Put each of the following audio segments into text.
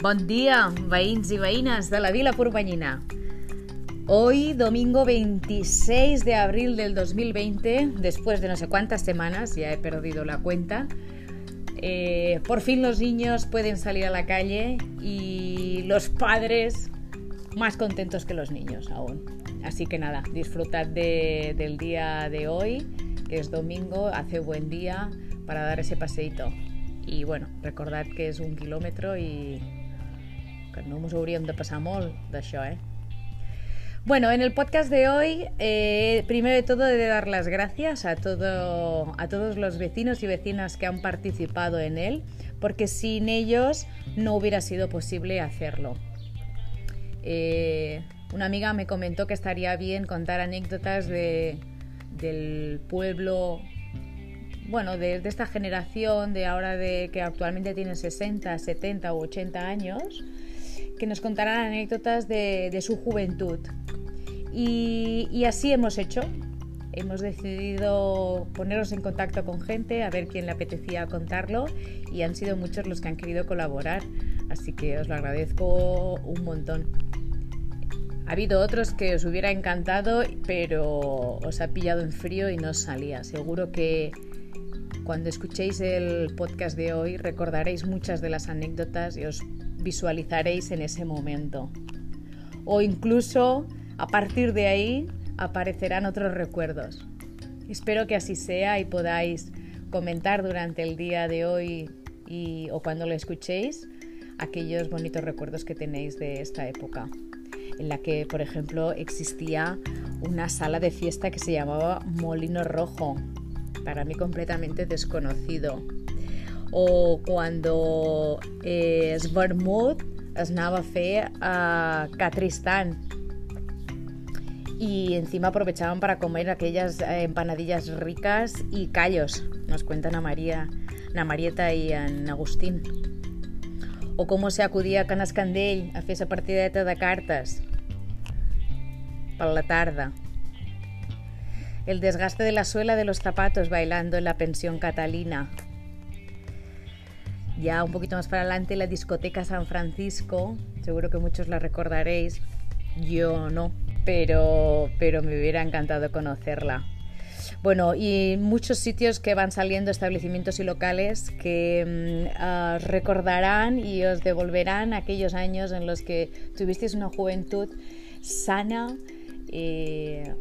Bon día, veïns y veïnes de la Vila Purbañina. Hoy, domingo 26 de abril del 2020, después de no sé cuántas semanas, ya he perdido la cuenta, eh, por fin los niños pueden salir a la calle y los padres más contentos que los niños aún. Así que nada, disfrutad del día de hoy, que es domingo, hace buen día para dar ese paseito. Y bueno, recordad que es un kilómetro y que no hauríem de pasar molt d'això, eh? Bueno, en el podcast de hoy, eh, primero de todo, he de dar las gracias a, todo, a todos los vecinos y vecinas que han participado en él, porque sin ellos no hubiera sido posible hacerlo. Eh, una amiga me comentó que estaría bien contar anécdotas de, del pueblo, bueno, de, esta generación de ahora de que actualmente tienen 60, 70 u 80 años, que nos contaran anécdotas de, su juventud. Y, así hemos hecho. Hemos decidido ponernos en contacto con gente, a ver quién le apetecía contarlo y han sido muchos los que han querido colaborar, así que os lo agradezco un montón. Ha habido otros que os hubiera encantado, pero os ha pillado en frío y no salía. Seguro que cuando escuchéis el podcast de hoy recordaréis muchas de las anécdotas y os visualizaréis en ese momento. O incluso a partir de ahí aparecerán otros recuerdos. Espero que así sea y podáis comentar durante el día de hoy y, o cuando lo escuchéis aquellos bonitos recuerdos que tenéis de esta época, en la que, por ejemplo, existía una sala de fiesta que se llamaba Molino Rojo, para mí completamente desconocido o cuando eh, es vermut es anava a fer a Catristan y encima aprovechaban para comer aquellas eh, empanadillas ricas y callos, nos cuentan a María, a Marieta y a Agustín. O cómo se acudía a Can Escandell a fer esa partideta de cartes per la tarda. El desgaste de la suela de los zapatos bailando en la pensión Catalina, ya un poquito más para adelante, la discoteca San Francisco, seguro que muchos la recordaréis, yo no, pero, pero me hubiera encantado conocerla. Bueno, y muchos sitios que van saliendo, establecimientos y locales que mm, recordarán y os devolverán aquellos años en los que tuvisteis una juventud sana, eh,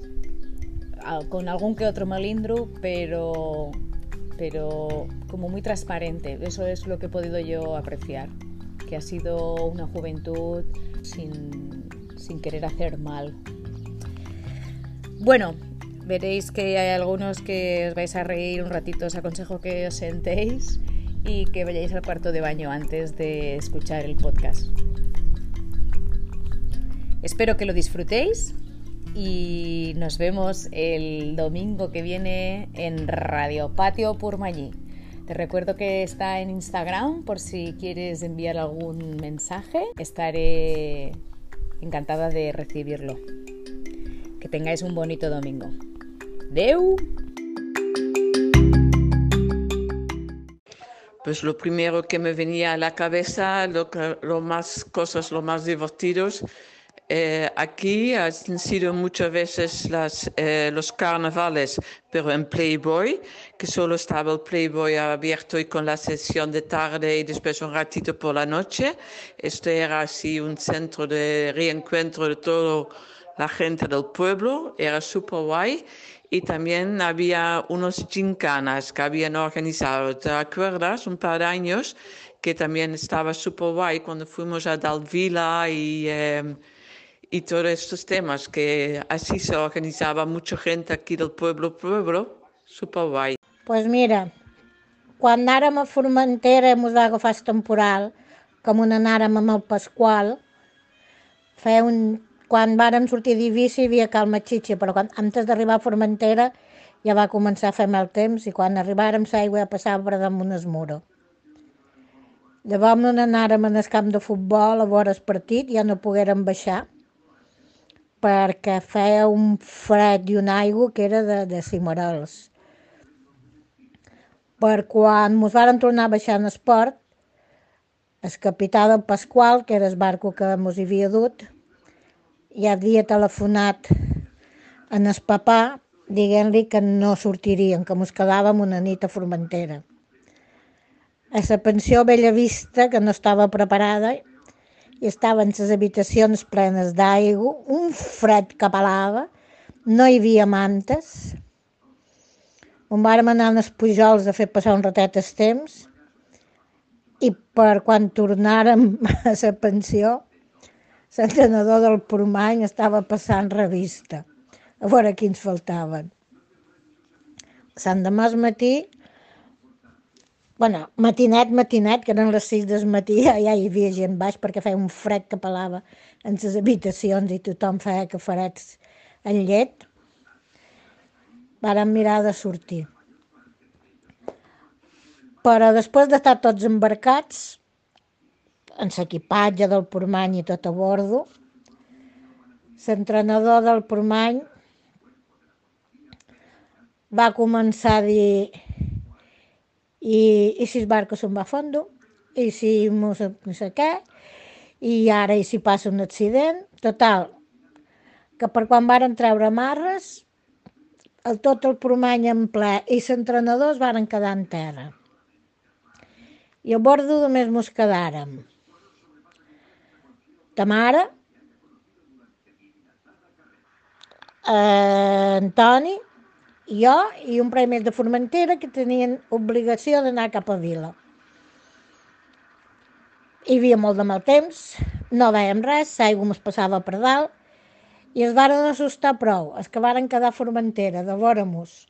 con algún que otro malindro, pero pero como muy transparente. Eso es lo que he podido yo apreciar, que ha sido una juventud sin, sin querer hacer mal. Bueno, veréis que hay algunos que os vais a reír un ratito, os aconsejo que os sentéis y que vayáis al cuarto de baño antes de escuchar el podcast. Espero que lo disfrutéis y nos vemos el domingo que viene en Radio Patio Purmañí. Te recuerdo que está en Instagram por si quieres enviar algún mensaje. Estaré encantada de recibirlo. Que tengáis un bonito domingo. ¡Deu! Pues lo primero que me venía a la cabeza, lo, lo más cosas, lo más divertidos, eh, aquí han sido muchas veces las, eh, los carnavales, pero en Playboy, que solo estaba el Playboy abierto y con la sesión de tarde y después un ratito por la noche. Esto era así un centro de reencuentro de toda la gente del pueblo, era súper guay. Y también había unos gincanas que habían organizado, ¿te acuerdas? Un par de años, que también estaba súper guay cuando fuimos a Dalvila y... Eh, y todos estos temas, que así se organizaba mucha gente aquí del pueblo, pueblo, super guai. Pues mira, quan anàrem a Formentera ens va agafar temporal, com on anàrem amb el Pasqual, feia un... quan vàrem sortir d'Ibici hi havia calma xitxa, però quan, antes d'arribar a Formentera ja va començar a fer mal temps i quan arribàrem l'aigua ja passava per damunt el muro. Llavors on anàrem en el camp de futbol a veure el partit, ja no poguérem baixar, perquè feia un fred i una aigua que era de, de cimarels. Per quan ens vàrem tornar a baixar en esport, El capità del Pasqual, que era el barco que hi havia dut, ja havia telefonat en el papà dient-li que no sortirien, que mos quedàvem una nit a Formentera. A la pensió Bella Vista, que no estava preparada, i estaven les habitacions plenes d'aigua, un fred que pelava, no hi havia mantes. On vàrem anar als Pujols a fer passar un ratet el temps i per quan tornàrem a la pensió, l'entrenador del Pormany estava passant revista a veure quins faltaven. Sant demà al matí, bueno, matinet, matinet, que eren les 6 del matí, ja, hi havia gent baix perquè feia un fred que pelava en les habitacions i tothom feia que farets en llet. Vàrem mirar de sortir. Però després d'estar tots embarcats, en l'equipatge del Pormany i tot a bordo, l'entrenador del Pormany va començar a dir i, i si el barco se'n va a fondo, i si no sé, què, i ara i si passa un accident, total, que per quan varen treure marres, el, tot el Pormany en ple i l'entrenador es varen quedar en terra. I a bordo només mos quedàrem ta mare, eh, Antoni, jo i un parell més de Formentera que tenien obligació d'anar cap a Vila. Hi havia molt de mal temps, no veiem res, l'aigua ens passava per dalt i es varen assustar prou, els que varen quedar a Formentera de vora-nos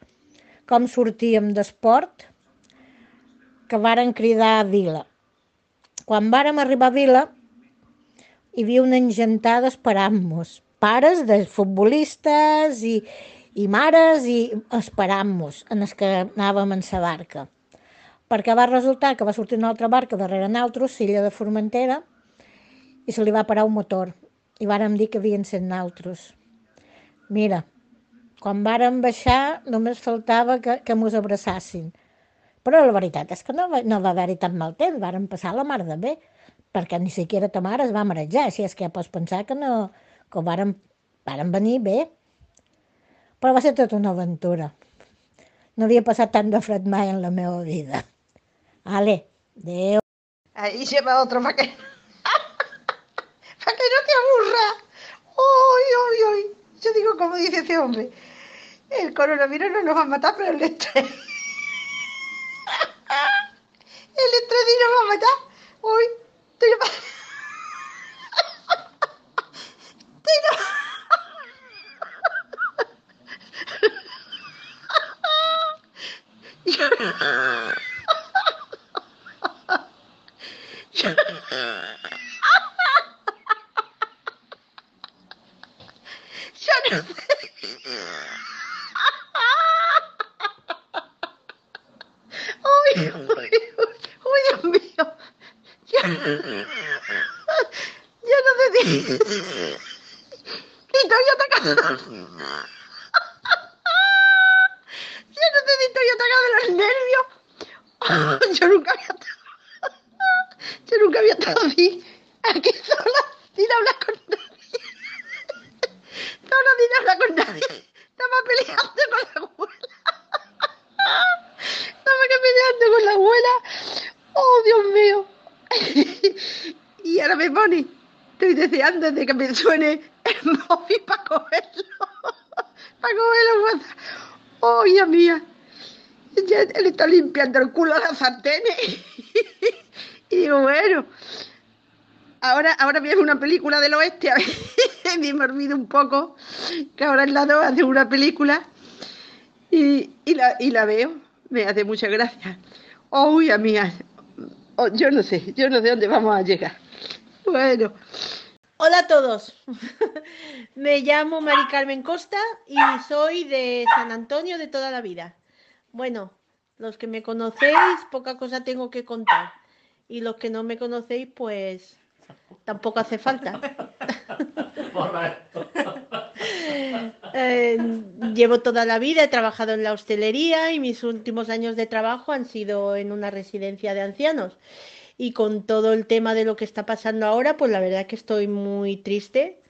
com sortíem d'esport, que varen cridar a Vila. Quan vàrem arribar a Vila, hi havia una engentada esperant-nos. Pares de futbolistes i, i mares i esperant-nos en els que anàvem en la barca. Perquè va resultar que va sortir una altra barca darrere naltros, Silla de Formentera, i se li va parar un motor. I vàrem dir que havien set naltros. Mira, quan vàrem baixar només faltava que, que mos abraçassin. Però la veritat és que no va, no va haver-hi tan mal temps, vàrem passar la mar de bé perquè ni siquiera ta mare es va marejar, si és que ja pots pensar que no, que ho varen, varen venir bé. Però va ser tota una aventura. No havia passat tant de fred mai en la meva vida. Ale, adeu. Ahí lleva otro para que, para que no te aburra. ¡Uy, uy, uy! Yo digo, como dice ese hombre, el coronavirus no nos va a matar, pero el estrés. el estrés sí nos va a matar. Uy, estoy... Estoy... Ya no sé. Uy, uy, uy, uy, Dios mío. Ya, ya no sé si... Si estoy atacada. Ya no sé si estoy atacada de los nervios. Yo nunca había estado... Yo nunca había estado así, aquí sola, sin hablar con nadie. Sola sin hablar con nadie. Estaba peleando con la abuela. Estaba que peleando con la abuela. Oh, Dios mío. Y ahora me pone, estoy me suene el móvil para cogerlo. Para cogerlo. Oh, hija mía. Ya él está limpiando el culo a las sartenes. Y digo, bueno, ahora, ahora ver una película del oeste, a ver, me he olvidado un poco, que ahora en la 2 hace una película y, y, la, y la veo, me hace mucha gracia. Oh, mía, oh, yo no sé, yo no sé dónde vamos a llegar. Bueno, Hola a todos. Me llamo Mari Carmen Costa y soy de San Antonio de toda la vida. Bueno, los que me conocéis, poca cosa tengo que contar. Y los que no me conocéis, pues tampoco hace falta. Eh, llevo toda la vida, he trabajado en la hostelería y mis últimos años de trabajo han sido en una residencia de ancianos. Y con todo el tema de lo que está pasando ahora, pues la verdad es que estoy muy triste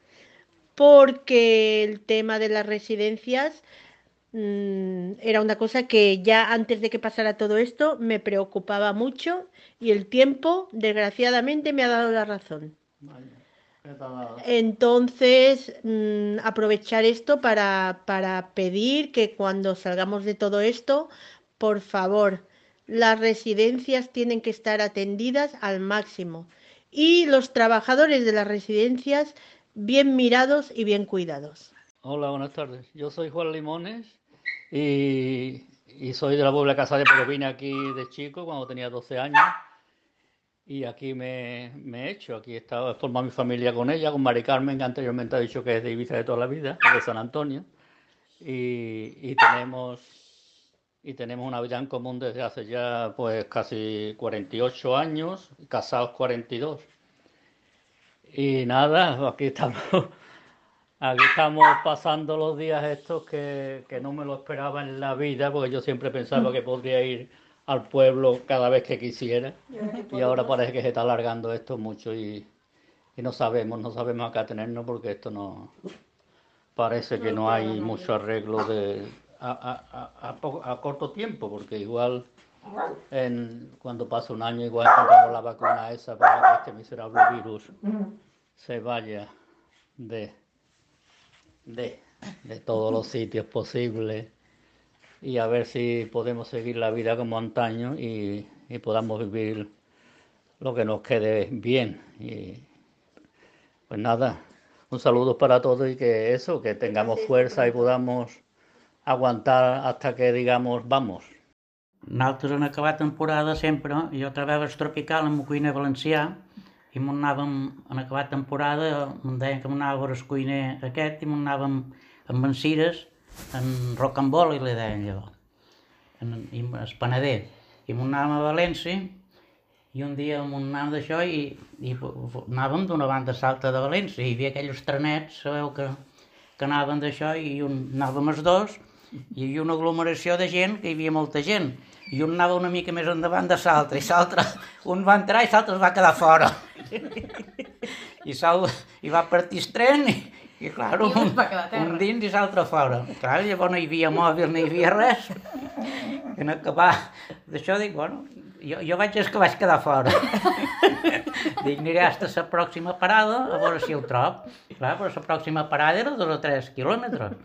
porque el tema de las residencias mm, era una cosa que ya antes de que pasara todo esto me preocupaba mucho y el tiempo, desgraciadamente, me ha dado la razón. Entonces, mm, aprovechar esto para, para pedir que cuando salgamos de todo esto, por favor, las residencias tienen que estar atendidas al máximo y los trabajadores de las residencias bien mirados y bien cuidados. Hola, buenas tardes. Yo soy Juan Limones y, soy de la puebla casa de pero vine aquí de chico cuando tenía 12 años y aquí me, he hecho. Aquí he estado, he formado mi familia con ella, con Mari Carmen, que anteriormente ha dicho que es de Ibiza de toda la vida, de San Antonio. Y, y tenemos y tenemos una vida en común desde hace ya pues casi 48 años, casados 42. Y nada, aquí estamos, aquí estamos pasando los días estos que, que no me lo esperaba en la vida, porque yo siempre pensaba que podría ir al pueblo cada vez que quisiera. Y ahora parece que se está alargando esto mucho y, y no sabemos, no sabemos acá tenernos porque esto no parece que no hay mucho arreglo de a, a, corto tiempo, porque igual en, cuando pasa un año igual encontramos la vacuna esa para que este miserable virus se vaya de, de, de todos los sitios posibles y a ver si podemos seguir la vida como antaño y, y podamos vivir lo que nos quede bien. Y pues nada, un saludo para todos y que eso, que tengamos fuerza y podamos aguantar hasta que, digamos, vamos. Nosaltres en acabar temporada sempre, jo treballava tropical amb cuiner valencià i m'on anàvem, en acabar temporada, em deien que m'anava a veure el cuiner aquest i m'on anàvem amb en Cires, en Rocambol, i li deien llavors, en, i el Panader. I m'on anàvem a València i un dia m'on anàvem d'això i, i anàvem d'una banda salta de València i hi havia aquells trenets, sabeu que, que anaven d'això i un, anàvem els dos hi havia una aglomeració de gent, que hi havia molta gent, i un anava una mica més endavant de l'altre, i l'altre, un va entrar i l'altre es va quedar fora. I, i va partir el tren, i, i clar, un, un dins i l'altre fora. Clar, llavors no hi havia mòbil, no hi havia res. I en acabar d'això dic, bueno, jo, jo vaig és que vaig quedar fora. Dic, aniré fins la pròxima parada a veure si el trob. Clar, però la pròxima parada era dos o tres quilòmetres.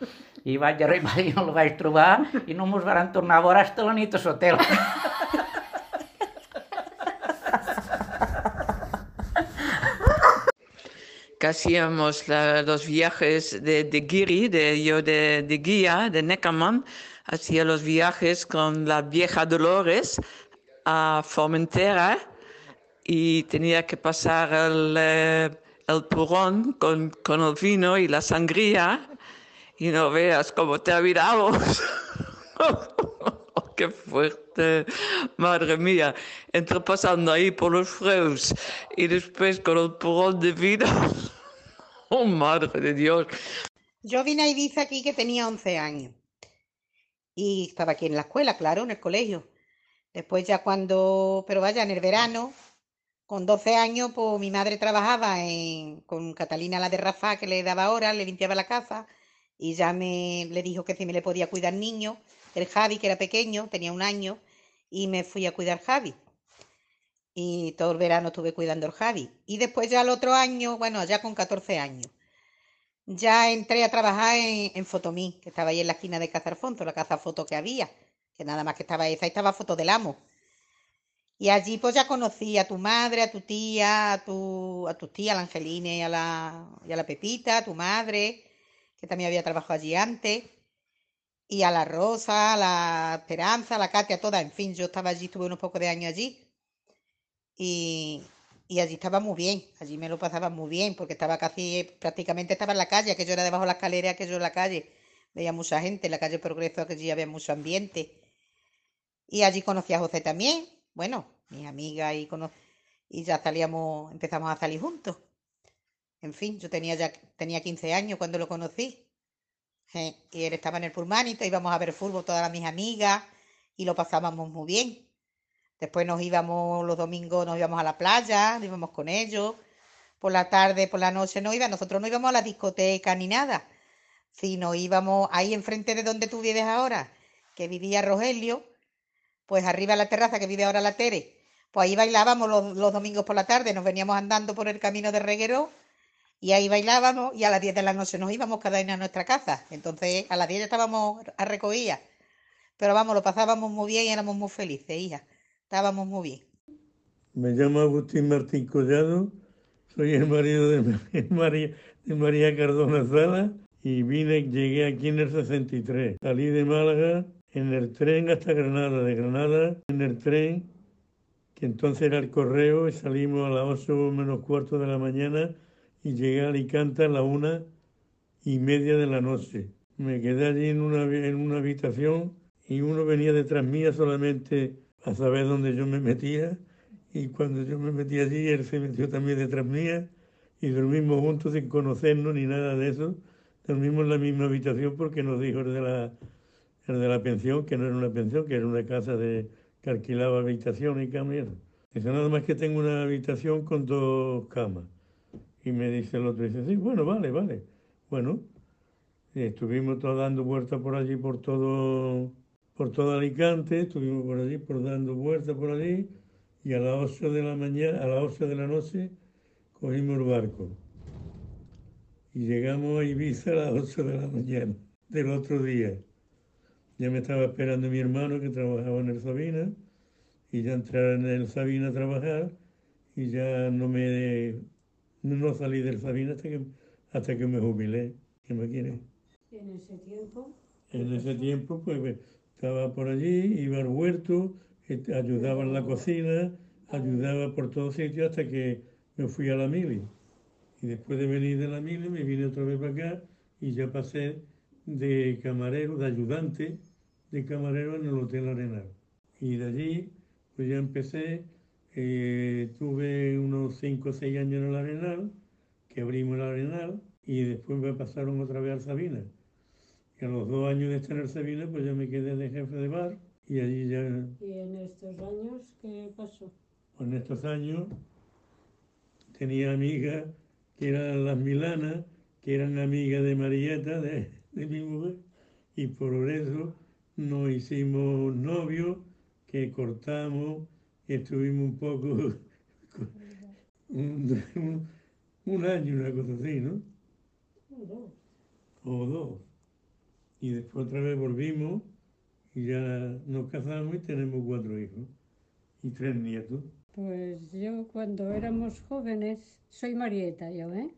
I vaig arribar i no el vaig trobar i no mos van tornar a veure fins la nit a l'hotel. hacíamos la, los viajes de, de Giri, de, yo de, de guía, de Neckermann, hacía los viajes con la vieja Dolores a Formentera y tenía que pasar el, eh, el purón con, con, el vino y la sangría y no veas cómo te mirado. ¡Qué fuerte! Madre mía, entre pasando ahí por los freus y después con el purón de vino. ¡Oh, madre de Dios! Yo vine a Ibiza aquí que tenía 11 años y estaba aquí en la escuela, claro, en el colegio. Después ya cuando, pero vaya, en el verano, con 12 años, pues mi madre trabajaba con Catalina la de Rafa, que le daba horas, le limpiaba la casa, y ya me le dijo que si me le podía cuidar niño, el Javi, que era pequeño, tenía un año, y me fui a cuidar Javi. Y todo el verano estuve cuidando al Javi. Y después ya el otro año, bueno, ya con 14 años, ya entré a trabajar en, en Fotomí, que estaba ahí en la esquina de Cazarfonso, la casa foto que había que nada más que estaba esa, y estaba foto del amo. Y allí pues ya conocí a tu madre, a tu tía, a tu, a tu tía, a la Angeline y a la, y a la Pepita, a tu madre, que también había trabajado allí antes, y a la Rosa, a la Esperanza, a la Katia, toda, en fin, yo estaba allí, estuve unos pocos de años allí. Y, y allí estaba muy bien, allí me lo pasaba muy bien, porque estaba casi, prácticamente estaba en la calle, que yo era debajo de la escalera, que yo en la calle. Veía mucha gente, en la calle Progreso, que allí había mucho ambiente. Y allí conocí a José también, bueno, mi amiga y, y ya salíamos, empezamos a salir juntos. En fin, yo tenía ya tenía 15 años cuando lo conocí. y él estaba en el Pulmanito, íbamos a ver fútbol todas mis amigas y lo pasábamos muy bien. Después nos íbamos los domingos, nos íbamos a la playa, íbamos con ellos. Por la tarde, por la noche no íbamos. Nosotros no íbamos a la discoteca ni nada, sino íbamos ahí enfrente de donde tú vives ahora, que vivía Rogelio, pues arriba en la terraza que vive ahora la Tere. Pues ahí bailábamos los, domingos por la tarde, nos veníamos andando por el camino de Reguero y ahí bailábamos y a las 10 de la noche nos íbamos cada uno a nuestra casa. Entonces a las 10 ya estábamos a recogida. Pero vamos, lo pasábamos muy bien y éramos muy felices, hija. Estábamos muy bien. Me llamo Agustín Martín Collado, soy el marido de María, de María Cardona Sala y vine, llegué aquí en el 63. Salí de Málaga en el tren hasta Granada, de Granada en el tren, que entonces era el correo, y salimos a las 8 menos cuarto de la mañana y llegué a Alicante a la una y media de la noche. Me quedé allí en una, en una habitación y uno venía detrás mía solamente a saber dónde yo me metía y cuando yo me metí allí él se metió también detrás mía y dormimos juntos sin conocernos ni nada de eso. Dormimos en la misma habitación porque nos dijo el de la, el de la pensión que no era una pensión, que era una casa de, que alquilaba habitación y eso. Dice, nada más que tengo una habitación con dos camas. Y me dice el otro, dice, sí, bueno, vale, vale. Bueno, estuvimos todos dando vueltas por allí, por todo, por todo Alicante, estuvimos por allí, por dando vueltas por allí, y a las 8 de la mañana, a las 8 de la noche, cogimos el barco. Y llegamos a Ibiza a las 8 de la mañana del otro día. Ya me estaba esperando mi hermano que trabajaba en el Sabina, y ya entré en el Sabina a trabajar, y ya no me no salí del Sabina hasta que, hasta que me jubilé. ¿Qué me quiere? En ese tiempo, En ese tiempo, pues estaba por allí, iba al huerto, este, ayudaba en la cocina, ayudaba por todos sitios hasta que me fui a la mili. Y después de venir de la mili me vine otra vez para acá y ya pasé de camarero, de ayudante de camarero en el Hotel Arenal. Y de allí, pues ya empecé, eh, tuve unos 5 o 6 años en el Arenal, que abrimos el Arenal, y después me pasaron otra vez al Sabina. Y a los dos años de estar en el Sabina, pues ya me quedé de jefe de bar, y allí ya, ¿y en estos años qué pasó? en estos años, tenía amigas que eran las Milanas, que eran amigas de Marieta, de, de mi mujer, y por eso nos hicimos novios, que cortamos, estuvimos un poco, un, un- año, una cosa así, ¿no? Dos. O dos. Y después otra vez volvimos, y ya nos casamos y tenemos cuatro hijos, y tres nietos. Pues yo cuando éramos jóvenes, soy Marieta yo, ¿eh?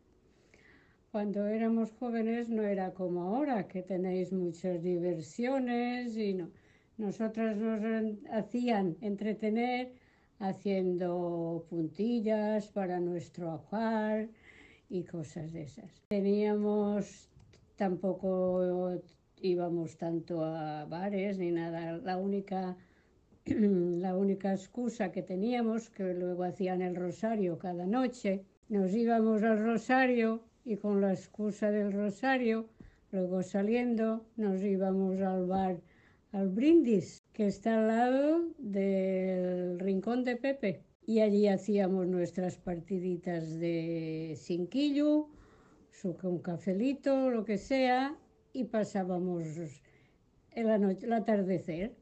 Cuando éramos jóvenes no era como ahora, que tenéis muchas diversiones y no. Nosotras nos hacían entretener haciendo puntillas para nuestro ajuar y cosas de esas. Teníamos, tampoco íbamos tanto a bares ni nada, la única la única excusa que teníamos, que luego hacían el rosario cada noche, nos íbamos al rosario y con la excusa del rosario, luego saliendo, nos íbamos al bar, al brindis, que está al lado del rincón de Pepe. Y allí hacíamos nuestras partiditas de cinquillo, un cafelito, lo que sea, y pasábamos el, atardecer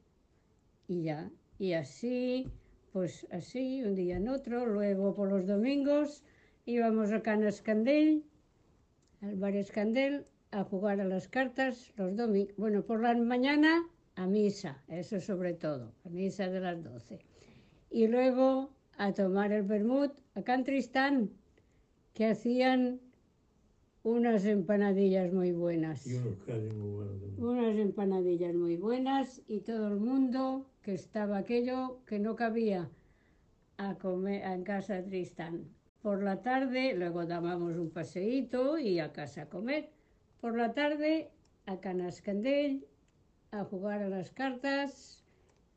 y ya. Y así, pues así, un día en otro. Luego por los domingos íbamos a Can Escandell, al bar Escandell, a jugar a las cartas los domingos. Bueno, por la mañana a misa, eso sobre todo, a misa de las 12. Y luego a tomar el vermut a Can Tristán, que hacían unas empanadillas muy buenas Y unos calles muy buenos también. unas empanadillas muy buenas y todo el mundo que estaba aquello que no cabía a comer en casa de Tristán. Por la tarde luego dábamos un paseíto y a casa a comer. Por la tarde a Canascandell a jugar a las cartas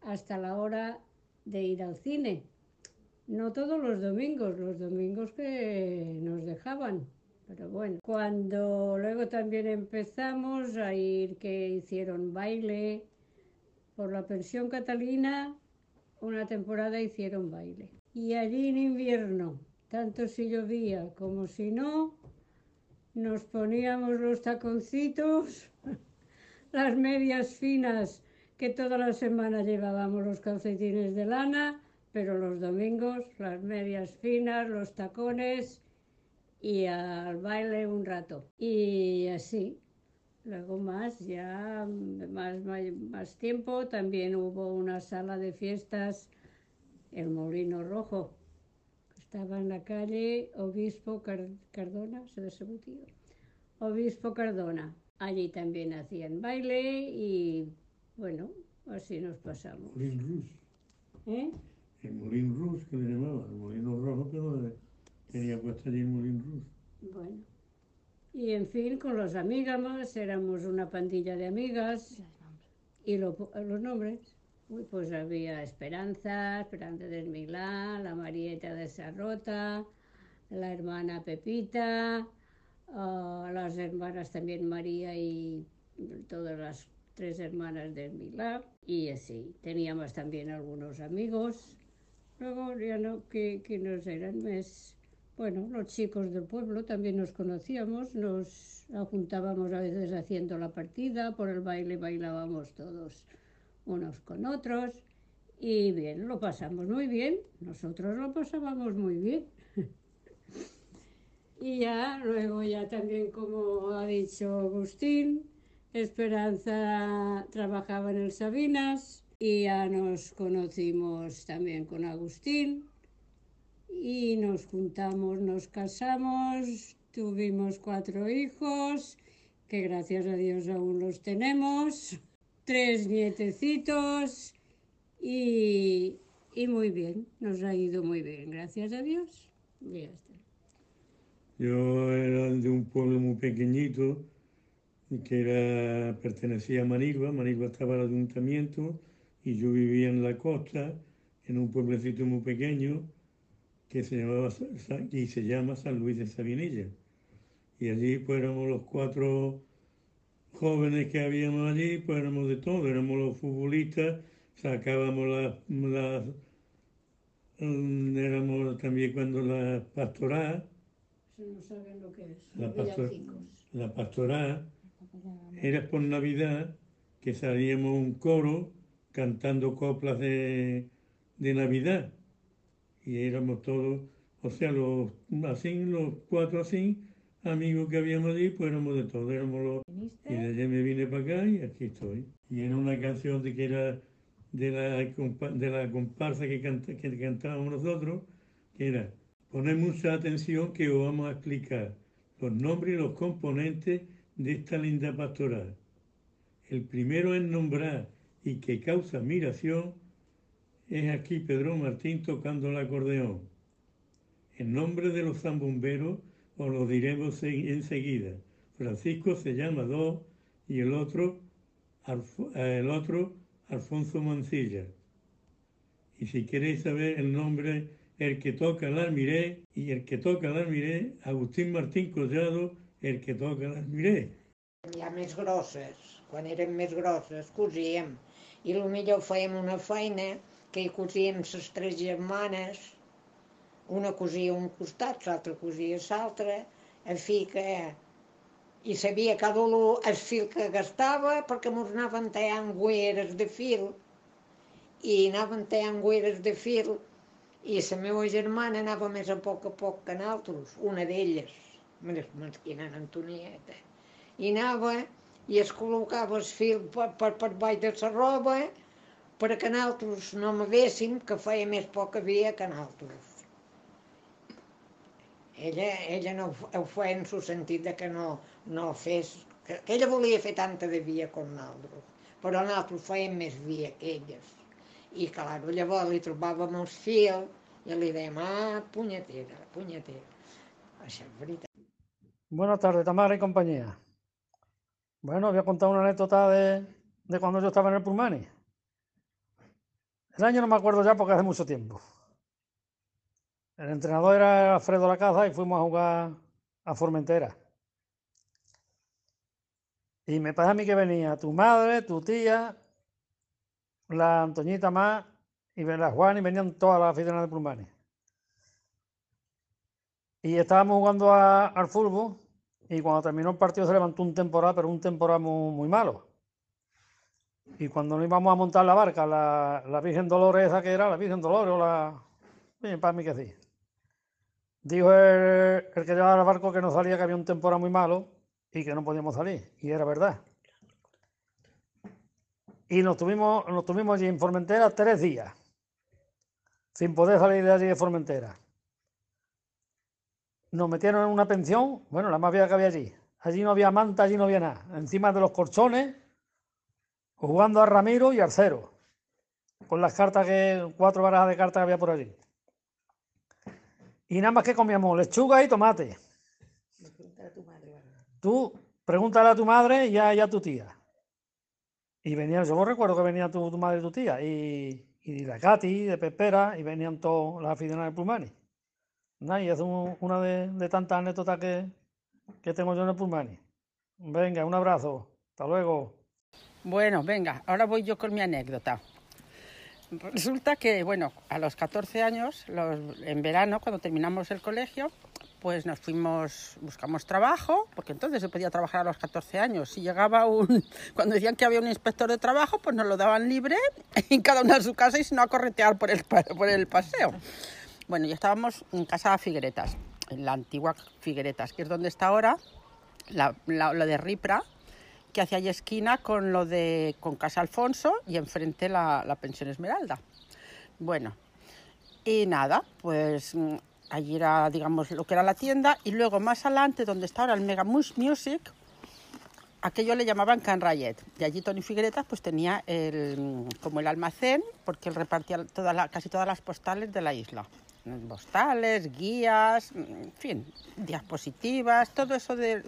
hasta la hora de ir al cine. No todos los domingos, los domingos que nos dejaban. Pero bueno, cuando luego también empezamos a ir que hicieron baile por la pensión Catalina, una temporada hicieron baile. Y allí en invierno, tanto si llovía como si no, nos poníamos los taconcitos, las medias finas que toda la semana llevábamos los calcetines de lana, pero los domingos las medias finas, los tacones y al baile un rato. Y así, luego más, ya más, más, más tiempo, también hubo una sala de fiestas, el Molino Rojo, estaba en la calle Obispo Car- Cardona, se desabutío. Obispo Cardona. Allí también hacían baile y bueno, así nos pasamos. Molín Rus. ¿Eh? El Molín Rus, que le llamaban, el Molino Rojo, pero tenía puesto allí el Molín Rus. Bueno. Y en fin, con los amigas, éramos una pandilla de amigas. ¿Y lo- los nombres? Uy, pues había Esperanza, Esperanza del Milán, la Marieta de Sarrota, la hermana Pepita, ah, las hermanas también María y todas las tres hermanas del Milán. Y así, teníamos también algunos amigos. Luego ya no, que, que nos eran más... Bueno, los chicos del pueblo también nos conocíamos, nos juntábamos a veces haciendo la partida, por el baile bailábamos todos unos con otros. Y bien, lo pasamos muy bien, nosotros lo pasábamos muy bien. y ya, luego ya también como ha dicho Agustín, Esperanza trabajaba en el Sabinas y ya nos conocimos también con Agustín. Y nos juntamos, nos casamos, tuvimos cuatro hijos, que gracias a Dios aún los tenemos, tres nietecitos y, y muy bien, nos ha ido muy bien, gracias a Dios. Yo era de un pueblo muy pequeñito que era, pertenecía a Manigua. Manigua estaba el ayuntamiento y yo vivía en la costa, en un pueblecito muy pequeño que se llamaba y se llama San Luis de Sabinilla. Y allí pues éramos los cuatro jóvenes que habíamos allí, pues éramos de todo, éramos los futbolistas, sacábamos las, las mm, éramos también cuando la pastoral, no saben lo que es, la, pastor- la pastoral. Era por Navidad que salíamos un coro cantando coplas de, de Navidad. Y éramos todos, o sea, los así, los cuatro así, amigos que habíamos allí, pues éramos de todos, éramos los... Y de allí me vine para acá y aquí estoy. Y era una canción de que era de la, de la comparsa que, canta- que cantábamos nosotros, que era, poned mucha atención que os vamos a explicar los nombres y los componentes de esta linda pastoral. El primero en nombrar y que causa admiración es aquí Pedro Martín tocando el acordeón. En nombre de los zambomberos os lo diremos se- enseguida. Francisco se llama dos y el otro, eh, el otro Alfonso Mancilla. Y si queréis saber el nombre, el que toca el almiré y el que toca el almiré, Agustín Martín Collado, el que toca el almiré. ja més grosses, quan érem més grosses, cosíem. I millor fèiem una feina que hi cosíem les tres germanes, una cosia un costat, l'altra cosia l'altre, en fi que... I sabia cada un el fil que gastava perquè mos anaven tallant gueres de fil i anaven tallant gueres de fil i la meva germana anava més a poc a poc que nosaltres, una d'elles, mesquina Antonieta i anava i es col·locava el fil per, per, per baix de la roba perquè nosaltres no m'avéssim que feia més poca via que nosaltres. Ella, ella no ho- feia en el sentit de que no, no fes... Que, que ella volia fer tanta de via com nosaltres, però nosaltres fèiem més via que elles. I clar, llavors li trobàvem el fil i li dèiem, ah, punyetera, punyetera. Això és veritat. Buenas tardes, Tamara y compañía. Bueno, voy a contar una anécdota de, de cuando yo estaba en el Pulmani. El año no me acuerdo ya porque hace mucho tiempo. El entrenador era Alfredo Lacaza y fuimos a jugar a Formentera. Y me parece a mí que venía tu madre, tu tía, la Antoñita más y venía Juan y venían todas las aficionadas de Pulmani. Y estábamos jugando al fútbol y cuando terminó el partido se levantó un temporal, pero un temporal muy, malo. Y cuando nos íbamos a montar la barca, la, la Virgen Dolores esa que era, la Virgen Dolores o la... Bien, para mí que sí. Dijo el, que llevaba el barco que no salía, que había un temporal muy malo y que no podíamos salir. Y era verdad. Y nos tuvimos, nos tuvimos allí en Formentera tres días, sin poder salir de allí de Formentera. Nos metieron en una pensión, bueno, la más vieja que había allí. Allí no había manta, allí no había nada. Encima de los colchones, jugando a Ramiro y al cero, con las cartas que, cuatro barajas de cartas que había por allí. Y nada más que comíamos lechuga y tomate. Tú pregúntale a tu madre y a, y a tu tía. Y venían, yo recuerdo que venía tu, tu madre y tu tía, y, y la Katy de Pepera, y venían todas las aficionadas de Pulmani. Y es un- una de, de tantas anécdotas que, que tengo yo en el Pulmani. Venga, un abrazo. Hasta luego. Bueno, venga, ahora voy yo con mi anécdota. Resulta que, bueno, a los 14 años, los- en verano, cuando terminamos el colegio, pues nos fuimos, buscamos trabajo, porque entonces se podía trabajar a los 14 años. Si llegaba un, cuando decían que había un inspector de trabajo, pues nos lo daban libre, y cada uno a su casa y si no a corretear por el, por el paseo. Bueno, ya estábamos en casa Figueretas, en la antigua Figueretas, que es donde está ahora la, la- lo de Ripra, que hacia ahí esquina con lo de con Casa Alfonso y enfrente la, la pensión Esmeralda. Bueno, y nada, pues mm, allí era, digamos, lo que era la tienda y luego más adelante, donde está ahora el Mega Mus- Music, aquello le llamaban Can Rayet. Y allí Tony Figueretas pues tenía el, mm, como el almacén, porque él repartía toda la- casi todas las postales de la isla. Postales, guías, en fin, diapositivas, todo eso de,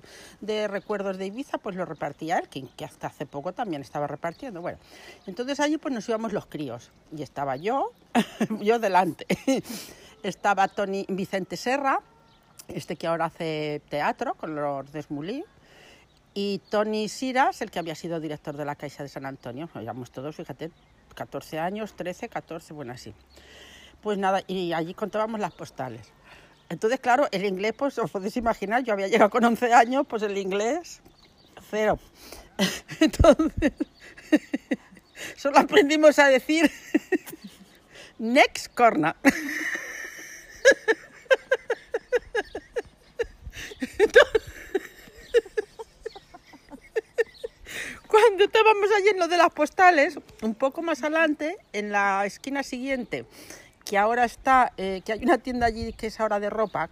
recuerdos de Ibiza, pues lo repartía él, que, que hasta hace poco también estaba repartiendo. Bueno, entonces allí pues nos íbamos los críos y estaba yo, yo delante, estaba Tony Vicente Serra, este que ahora hace teatro con los Desmulí, y Tony Siras, el que había sido director de la Caixa de San Antonio. Éramos todos, fíjate, 14 años, 13, 14, bueno, así. Pues nada, y allí contábamos las postales. Entonces, claro, el inglés, pues os podéis imaginar, yo había llegado con 11 años, pues el inglés, cero. Entonces, solo aprendimos a decir next corner. Cuando estábamos allí en lo de las postales, un poco más adelante, en la esquina siguiente, que ahora está, eh, que hay una tienda allí que es ahora de ropa,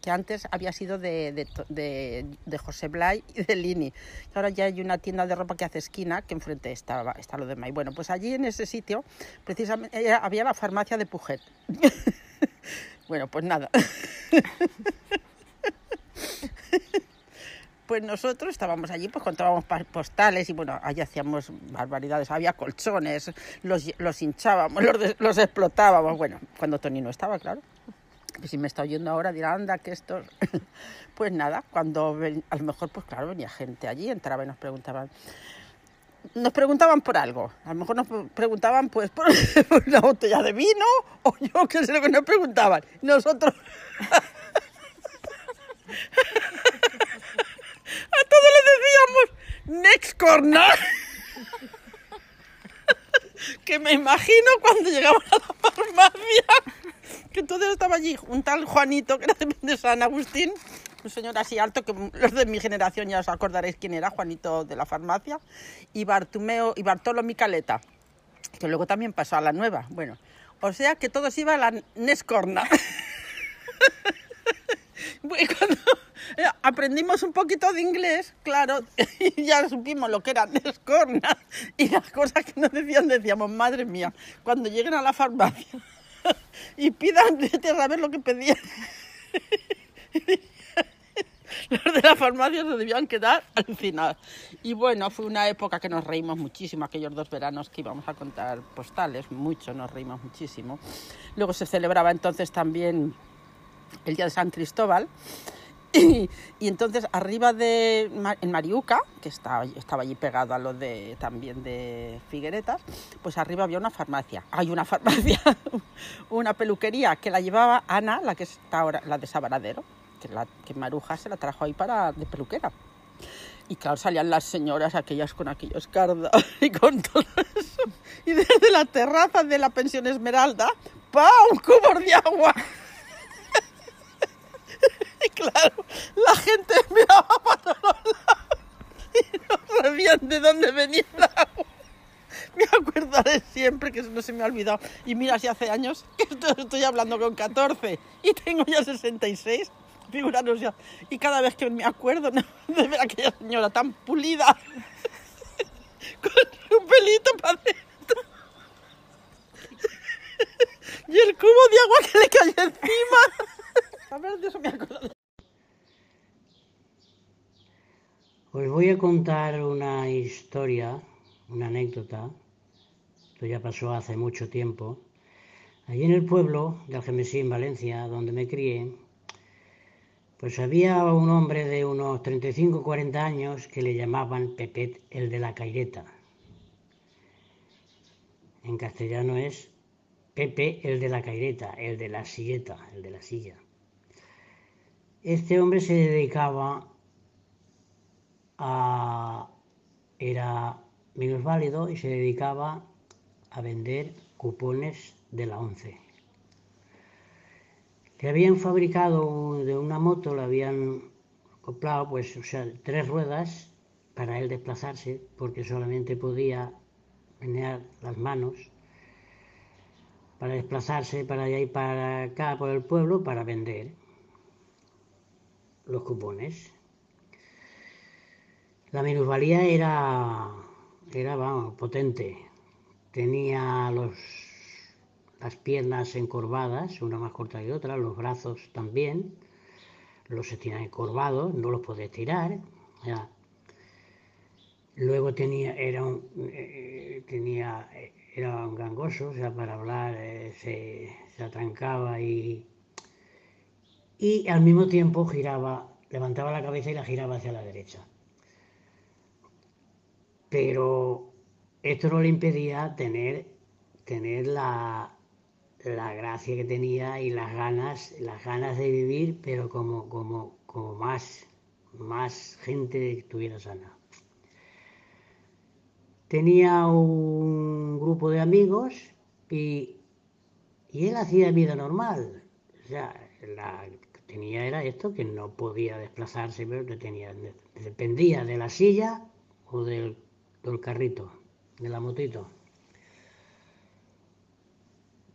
que antes había sido de, de, de- de José Blay y de Lini. Ahora ya hay una tienda de ropa que hace esquina, que enfrente está, está lo de May. Bueno, pues allí en ese sitio, precisamente, era- había la farmacia de Puget. bueno, pues nada. pues nosotros estábamos allí, pues contábamos postales y bueno, allí hacíamos barbaridades, había colchones, los, los hinchábamos, los, los explotábamos, bueno, cuando Tony no estaba, claro. Que si me está oyendo ahora dirá, anda, que esto... pues nada, cuando a lo mejor, pues claro, venía gente allí, entraba y nos preguntaban, nos preguntaban por algo. A lo mejor nos pre- preguntaban pues por, una botella de vino o yo qué sé lo que nos preguntaban. Nosotros next corner. que me imagino cuando llegamos a la farmacia que todo estaba allí. Un tal Juanito que era de- San Agustín, un señor así alto que los de mi generación ya os acordaréis quién era, Juanito de la farmacia, y Bartumeo y Bartolo Micaleta, que luego también pasó a la nueva. Bueno, o sea que todos iban a la Nescorna. Y cuando aprendimos un poquito de inglés, claro, y ya supimos lo que era Nescorna y las cosas que nos decían, decíamos, madre mía, cuando lleguen a la farmacia y pidan, vete a saber lo que pedían. Los de la farmacia se debían quedar alucinados. Y bueno, fue una época que nos reímos muchísimo, aquellos dos veranos que íbamos a contar postales, mucho, nos reímos muchísimo. Luego se celebraba entonces también el Día de San Cristóbal Y, entonces arriba de en Mariuca, que estaba, estaba allí pegado a lo de también de Figueretas, pues arriba había una farmacia. Hay una farmacia, una peluquería que la llevaba Ana, la que está ahora, la de Sabaradero, que, Maruja se la trajo ahí para de peluquera. Y claro, salían las señoras aquellas con aquellos cardos y con todo eso. Y desde la terraza de la pensión Esmeralda, ¡pam! cubos de agua. Y claro, la gente miraba para todos lados y no sabían de dónde venía el agua. Me acordaré siempre que no se me ha olvidado. Y mira, si hace años que esto- estoy hablando con 14 y tengo ya 66, figuraros ya. Y cada vez que me acuerdo de ver a aquella señora tan pulida, con un pelito para adentro, y el cubo de agua que le cayó encima. A ver, de eso me acuerdo. Os voy a contar una historia, una anécdota. Esto ya pasó hace mucho tiempo. Allí en el pueblo de Algemesí, en Valencia, donde me crié, pues había un hombre de unos 35 40 años que le llamaban Pepet el de la Caireta. En castellano es Pepe el de la Caireta, el de la silleta, el de la silla. Este hombre se dedicaba a- era minusválido y se dedicaba a vender cupones de la ONCE. Le habían fabricado de una moto, le habían acoplado pues, o sea, tres ruedas para él desplazarse, porque solamente podía menear las manos para desplazarse para allá y para acá por el pueblo para vender los cupones. La minusvalía era, era vamos, potente. Tenía los, las piernas encorvadas, una más corta que otra, los brazos también. Los tenían encorvados, no los podía estirar. ya. Luego tenía, era un, eh, tenía, era un gangoso, o sea, para hablar eh, se, se atrancaba y, y al mismo tiempo giraba, levantaba la cabeza y la giraba hacia la derecha pero esto no le impedía tener, tener la, la gracia que tenía y las ganas, las ganas de vivir, pero como, como, como más, más gente que estuviera sana. Tenía un grupo de amigos y, y él hacía vida normal. O sea, la que tenía era esto, que no podía desplazarse, pero que tenía, dependía de la silla o del, del carrito, de la motito.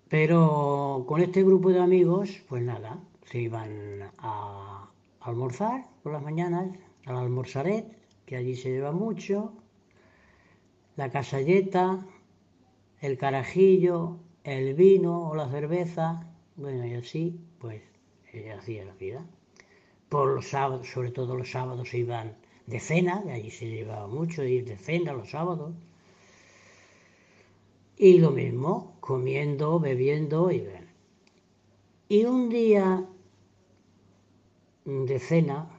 Pero con este grupo de amigos, pues nada, se iban a almorzar por las mañanas, al almorzaret, que allí se lleva mucho, la casalleta, el carajillo, el vino o la cerveza, bueno, y así, pues, ella hacía la vida. Por los sábados, sobre todo los sábados, se iban de cena, de allí se llevaba mucho ir de cena los sábados. Y lo mismo, comiendo, bebiendo y bueno. Y un día de cena,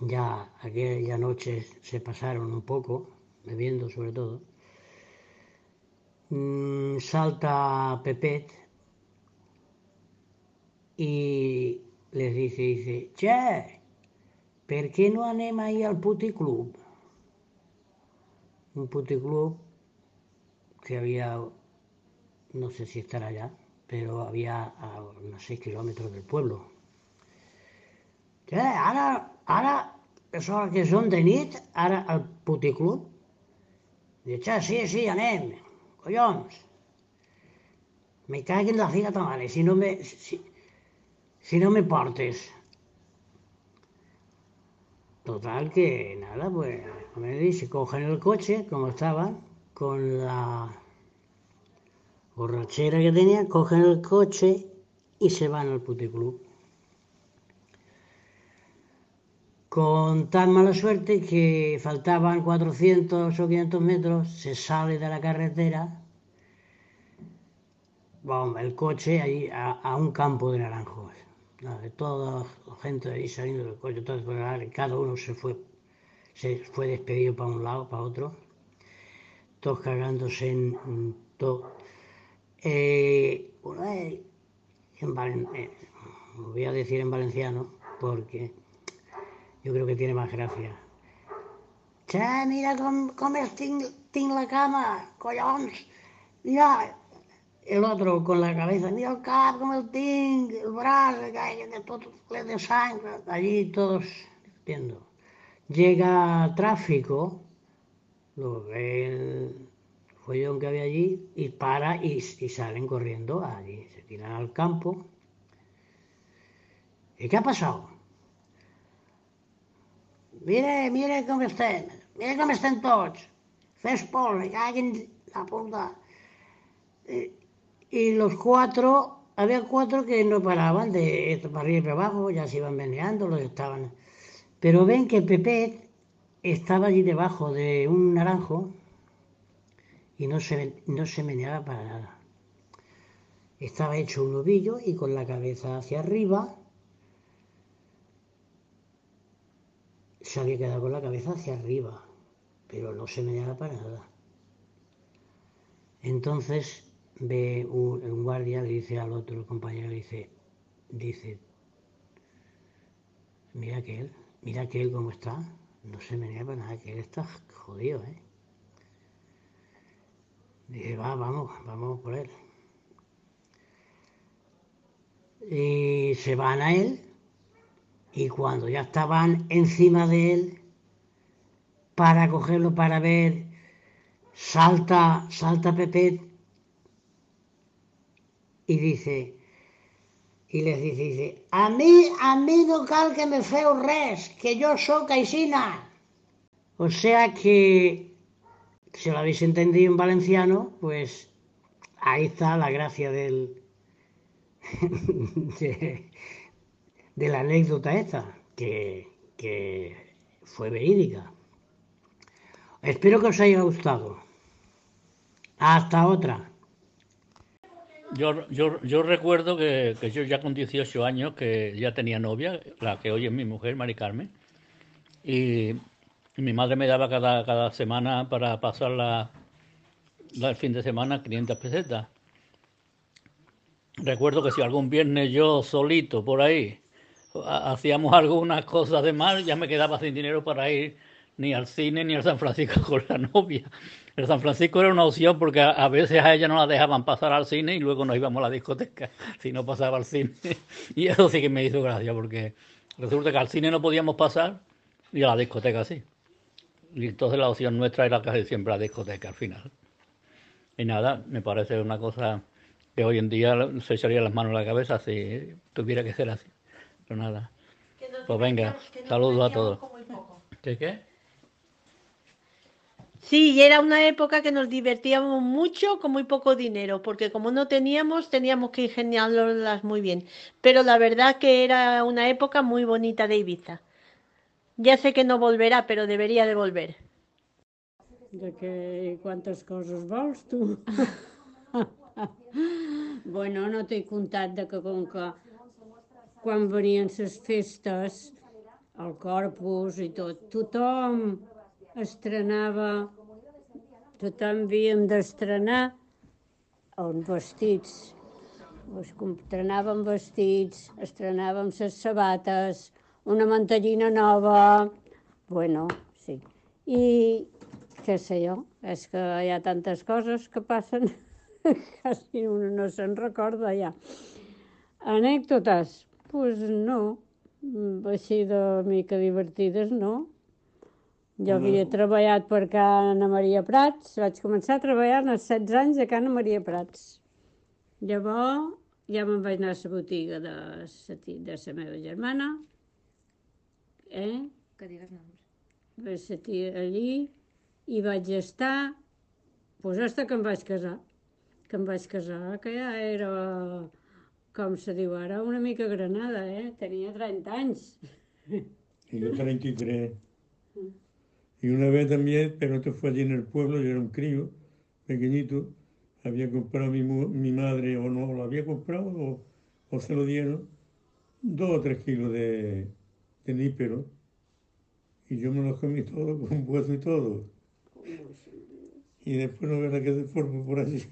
ya aquella noche se pasaron un poco, bebiendo sobre todo, mm, salta Pepet y les dice, dice, che, per què no anem ahir al puticlub? Un puticlub que había, no sé si estará allá, pero había a unos 6 kilómetros del pueblo. Che, ara, ara, és hora que són de nit, ara al puticlub? Dic, che, sí, sí, anem, collons. Me caguen la figa ta mare, si no me, si, si no me portes. Total que nada, pues me dice, cogen el coche, como estaban, con la borrachera que tenían, cogen el coche y se van al puticlub. Con tan mala suerte que faltaban 400 o 500 metros, se sale de la carretera, vamos, el coche ahí a, a un campo de naranjos. De toda la gente ahí saliendo del coche, todo, cada uno se fue, se fue despedido para un lado, para otro, todos cagándose en todo. Eh, una vez, en Valen- eh, voy a decir en valenciano porque yo creo que tiene más gracia. Che, mira com, com es tinc, tinc la cama, collons. Mira, el otro con la cabeza, mira el cap, com el tinc, el braç, que, tot ple de sangre. Allí todos viendo. Llega tráfico, lo ve el follón que había allí, y para y, salen corriendo allí, se tiran al campo. ¿Y qué ha pasado? Mire, mire com estem, mire com estem tots. Fes por, caguen la puta. Eh, Y los cuatro, había cuatro que no paraban de arriba y para abajo, ya se iban meneando, los estaban. Pero ven que Pepe estaba allí debajo de un naranjo y no se, no se meneaba para nada. Estaba hecho un ovillo y con la cabeza hacia arriba se había quedado con la cabeza hacia arriba, pero no se meneaba para nada. Entonces ve un, guardia, le dice al otro compañero, dice, dice, mira que él, mira que él cómo está, no se menea para nada, que él está jodido, ¿eh? Dice, va, vamos, vamos por él. Y se van a él, y cuando ya estaban encima de él, para cogerlo, para ver, salta, salta Pepe y dice, y les dice, dice, a mi, a mi no cal que me feu res, que yo soy caixina. O sea que, si lo habéis entendido en valenciano, pues ahí está la gracia del, de, de la anécdota esta, que, que fue verídica. Espero que os haya gustado. Hasta otra. Yo, yo, yo recuerdo que, que yo ya con 18 años, que ya tenía novia, la que hoy es mi mujer, Mari Carmen, y, mi madre me daba cada, cada semana para pasar la, el fin de semana 500 pesetas. Recuerdo que si algún viernes yo solito por ahí ha- hacíamos algunas cosas de mal, ya me quedaba sin dinero para ir ni al cine ni al San Francisco con la novia. El San Francisco era una opción porque a, a veces a ella no la dejaban pasar al cine y luego nos íbamos a la discoteca si no pasaba al cine. Y eso sí que me hizo gracia porque resulta que al cine no podíamos pasar y a la discoteca sí. Y entonces la opción nuestra era casi siempre la discoteca al final. Y nada, me parece una cosa que hoy en día se echaría las manos a la cabeza si tuviera que ser así. Pero nada. Pues venga, saludos a todos. ¿Qué qué? Sí, y era una época que nos divertíamos mucho con muy poco dinero, porque como no teníamos, teníamos que ingeniárnoslas muy bien. Pero la verdad que era una época muy bonita de Ibiza. Ya sé que no volverá, pero debería de volver. De que quantes coses vols, tu? bueno, no t'he contat que com que quan venien les festes, el Corpus i tot, tothom estrenava, tothom havíem d'estrenar els vestits. Estrenàvem vestits, estrenàvem les sabates, una mantellina nova, bueno, sí. I què sé jo, és que hi ha tantes coses que passen que quasi un no se'n recorda ja. Anècdotes? Doncs pues no, així de mica divertides no. Jo havia treballat per Cana Maria Prats, vaig començar a treballar als 16 anys a Cana Maria Prats. Llavors ja me'n vaig anar a la botiga de la, de la meva germana, eh? Que digues noms. vaig sentir allí i vaig estar, doncs hasta que em vaig casar. Que em vaig casar, que ja era, com se diu ara, una mica granada, eh? Tenia 30 anys. Y yo 33. Y una vez también, pero esto fue allí en el pueblo, yo era un crío, pequeñito, había comprado mi, mi madre, o no, lo había comprado, o, se lo dieron, dos o tres kilos de, de nípero y yo me los comí todo con hueso y todo. Y después no verá que deforme por allí.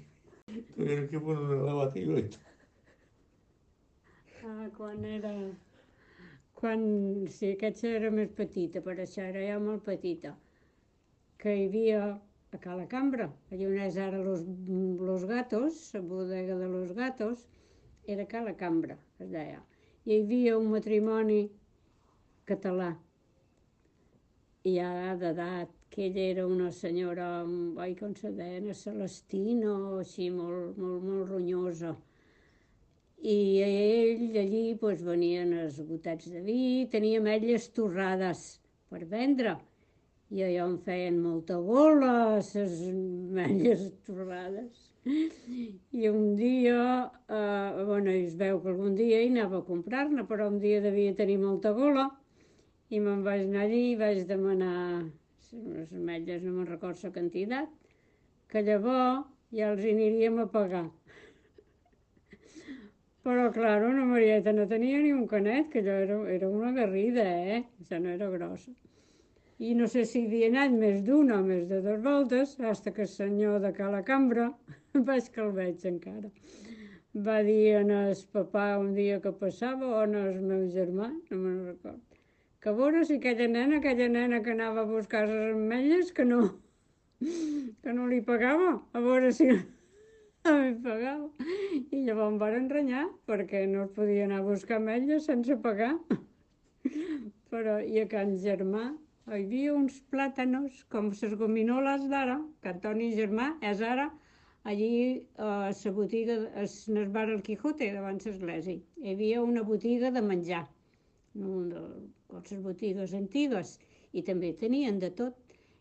Tuvieron que poner el abatido esto. Ah, quan era... Quan... Sí, aquesta era més petita, per això era ja molt petita. Que hi havia a Cala Cambra, allà on és ara los, los Gatos, la bodega de los Gatos, era Cala Cambra, es deia. Hi havia un matrimoni català, i ja d'edat, que ella era una senyora, oi, com se deia, una Celestina, així, molt, molt, molt ronyosa. I ell allí doncs, venien els gotats de vi, tenia ametlles torrades per vendre. I allò em feien molta gola, les ametlles torrades. I un dia, eh, bueno, es veu que algun dia hi anava a comprar-ne, però un dia devia tenir molta gola i me'n vaig anar allí i vaig demanar les ametlles, no me'n recordo la quantitat, que llavors ja els aniríem a pagar. Però, clar, una Marieta no tenia ni un canet, que allò era, era una garrida, eh? Això no era grossa. I no sé si havia anat més d'una o més de dues voltes, fins que el senyor de Cala Cambra, vaig que el veig encara, va dir en el papà un dia que passava, o en el meu germà, no me'n recordo, que a veure si aquella nena, aquella nena que anava a buscar les ametlles, que no, que no li pagava, a veure si no li pagava. I llavors em van renyar perquè no es podia anar a buscar ametlles sense pagar. Però, i a Can Germà hi havia uns plàtanos com les gominoles d'ara, que Antoni Germà és ara allí a la botiga, en el bar El Quijote, davant l'església. Hi havia una botiga de menjar, de les botigues antigues, i també tenien de tot.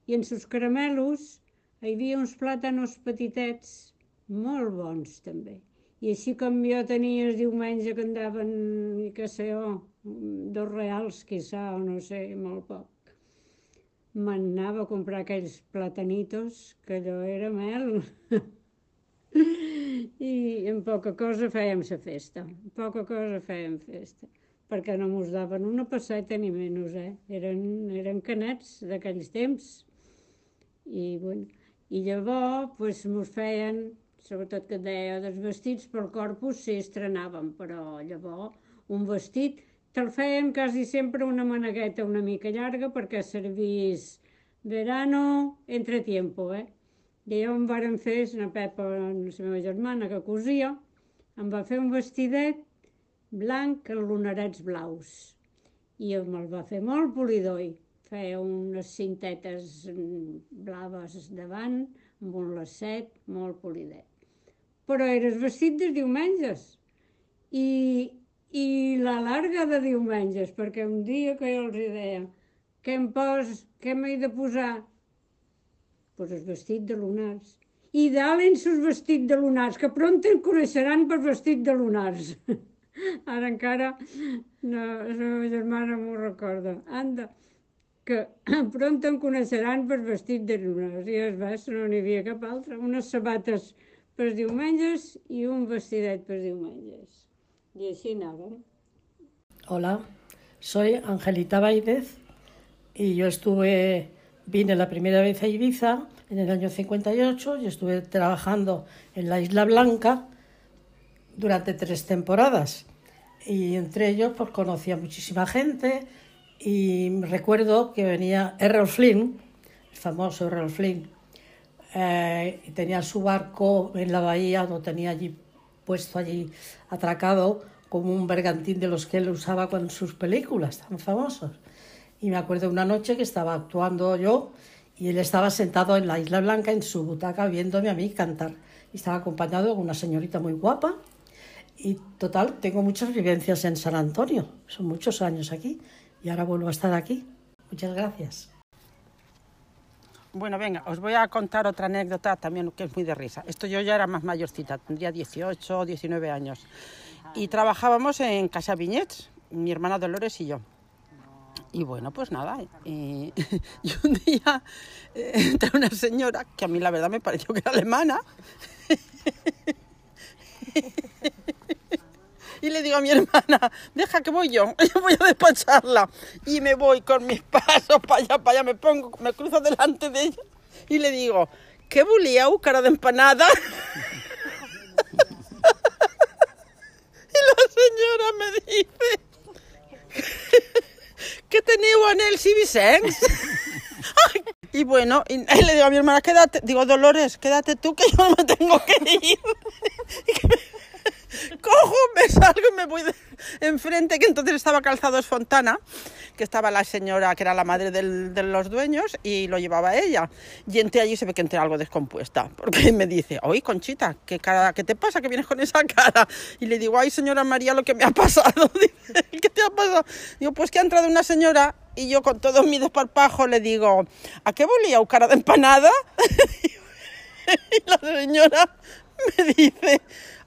I en sus caramelos hi havia uns plàtanos petitets, molt bons també. I així com jo tenia el diumenge que andaven, que sé jo, dos reals, quizà, o no sé, molt poc. M'anava a comprar aquells platanitos, que allò era mel. I en poca cosa fèiem la festa, en poca cosa fèiem festa, perquè no mos daven una passeta ni menys, eh? Eren, eren canets d'aquells temps. I, bueno, i llavors pues, mos feien, sobretot que deia, dels vestits pel corpus sí estrenàvem, però llavors un vestit te'l feien quasi sempre una manegueta una mica llarga perquè servís verano entre tiempo, eh? I allò em varen fer, la Pepa, la meva germana, que cosia, em va fer un vestidet blanc amb lunarets blaus. I me'l va fer molt polidor. Feia unes cintetes blaves davant, amb un lacet molt polidet. Però eres vestit de diumenges. I, i la larga de diumenges, perquè un dia que jo els deia què em pos, què m'he de posar? Pues el vestit de lunars. I dalt en sus vestit de lunars, que pront el coneixeran per vestit de lunars. Ara encara no, la meva germana m'ho recorda. Anda, que pront em coneixeran per vestit de lunars. I es ves, no n'hi havia cap altre. Unes sabates per diumenges i un vestidet per diumenges. Así anàvem. Hola, soy Angelita Baidez y yo estuve, vine la primera vez a Ibiza en el año 58 y estuve trabajando en la Isla Blanca durante tres temporadas. Y entre ellos pues conocí a muchísima gente y recuerdo que venía Errol Flynn, el famoso Errol Flynn, eh, tenía su barco en la bahía, lo tenía allí puesto allí atracado como un bergantín de los que él usaba con sus películas tan famosos. Y me acuerdo una noche que estaba actuando yo y él estaba sentado en la Isla Blanca en su butaca viéndome a mí cantar. Y estaba acompañado de una señorita muy guapa. Y total, tengo muchas vivencias en San Antonio. Son muchos años aquí y ahora vuelvo a estar aquí. Muchas gracias. Bueno, venga, os voy a contar otra anécdota también que es muy de risa. Esto yo ya era más mayorcita, tendría 18 o 19 años. Y trabajábamos en Casa Viñets, mi hermana Dolores y yo. Y bueno, pues nada, y un día eh, entra una señora que a mí la verdad me pareció que era alemana. Y le digo a mi hermana, deja que voy yo, yo voy a despacharla. Y me voy con mis pasos para allá, para allá, me pongo, me cruzo delante de ella y le digo, ¿qué buliau, cara de empanada? y la señora me dice, ¿qué teniu en el Civicenç? Y bueno, y le digo a mi hermana, quédate, digo, Dolores, quédate tú que yo me tengo que ir. Cojo, me salgo y me voy de- enfrente, que entonces estaba Calzados Fontana, que estaba la señora que era la madre del- de los dueños y lo llevaba ella. Y entré allí y se ve que entré algo descompuesta, porque me dice, oye, Conchita, ¿qué, cara, ¿qué te pasa que vienes con esa cara? Y le digo, ay, señora María, lo que me ha pasado. ¿qué te ha pasado? Digo, pues que ha entrado una señora y yo con todo mi desparpajo le digo, ¿a qué volía? ¿cara de empanada? y la señora me dice,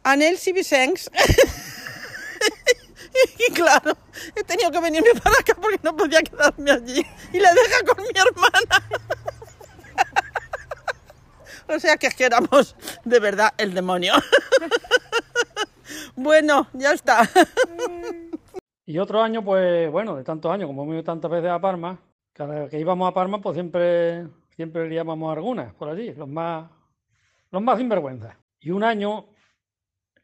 Anel Civicenç. y claro, he tenido que venirme para acá porque no podía quedarme allí. Y la deja con mi hermana. o sea que es que éramos de verdad el demonio. bueno, ya está. Y otro año, pues bueno, de tantos años, como hemos ido tantas veces a Parma, cada vez que íbamos a Parma, pues siempre, siempre liábamos algunas por allí, los más, los más sinvergüenzas. Y un año,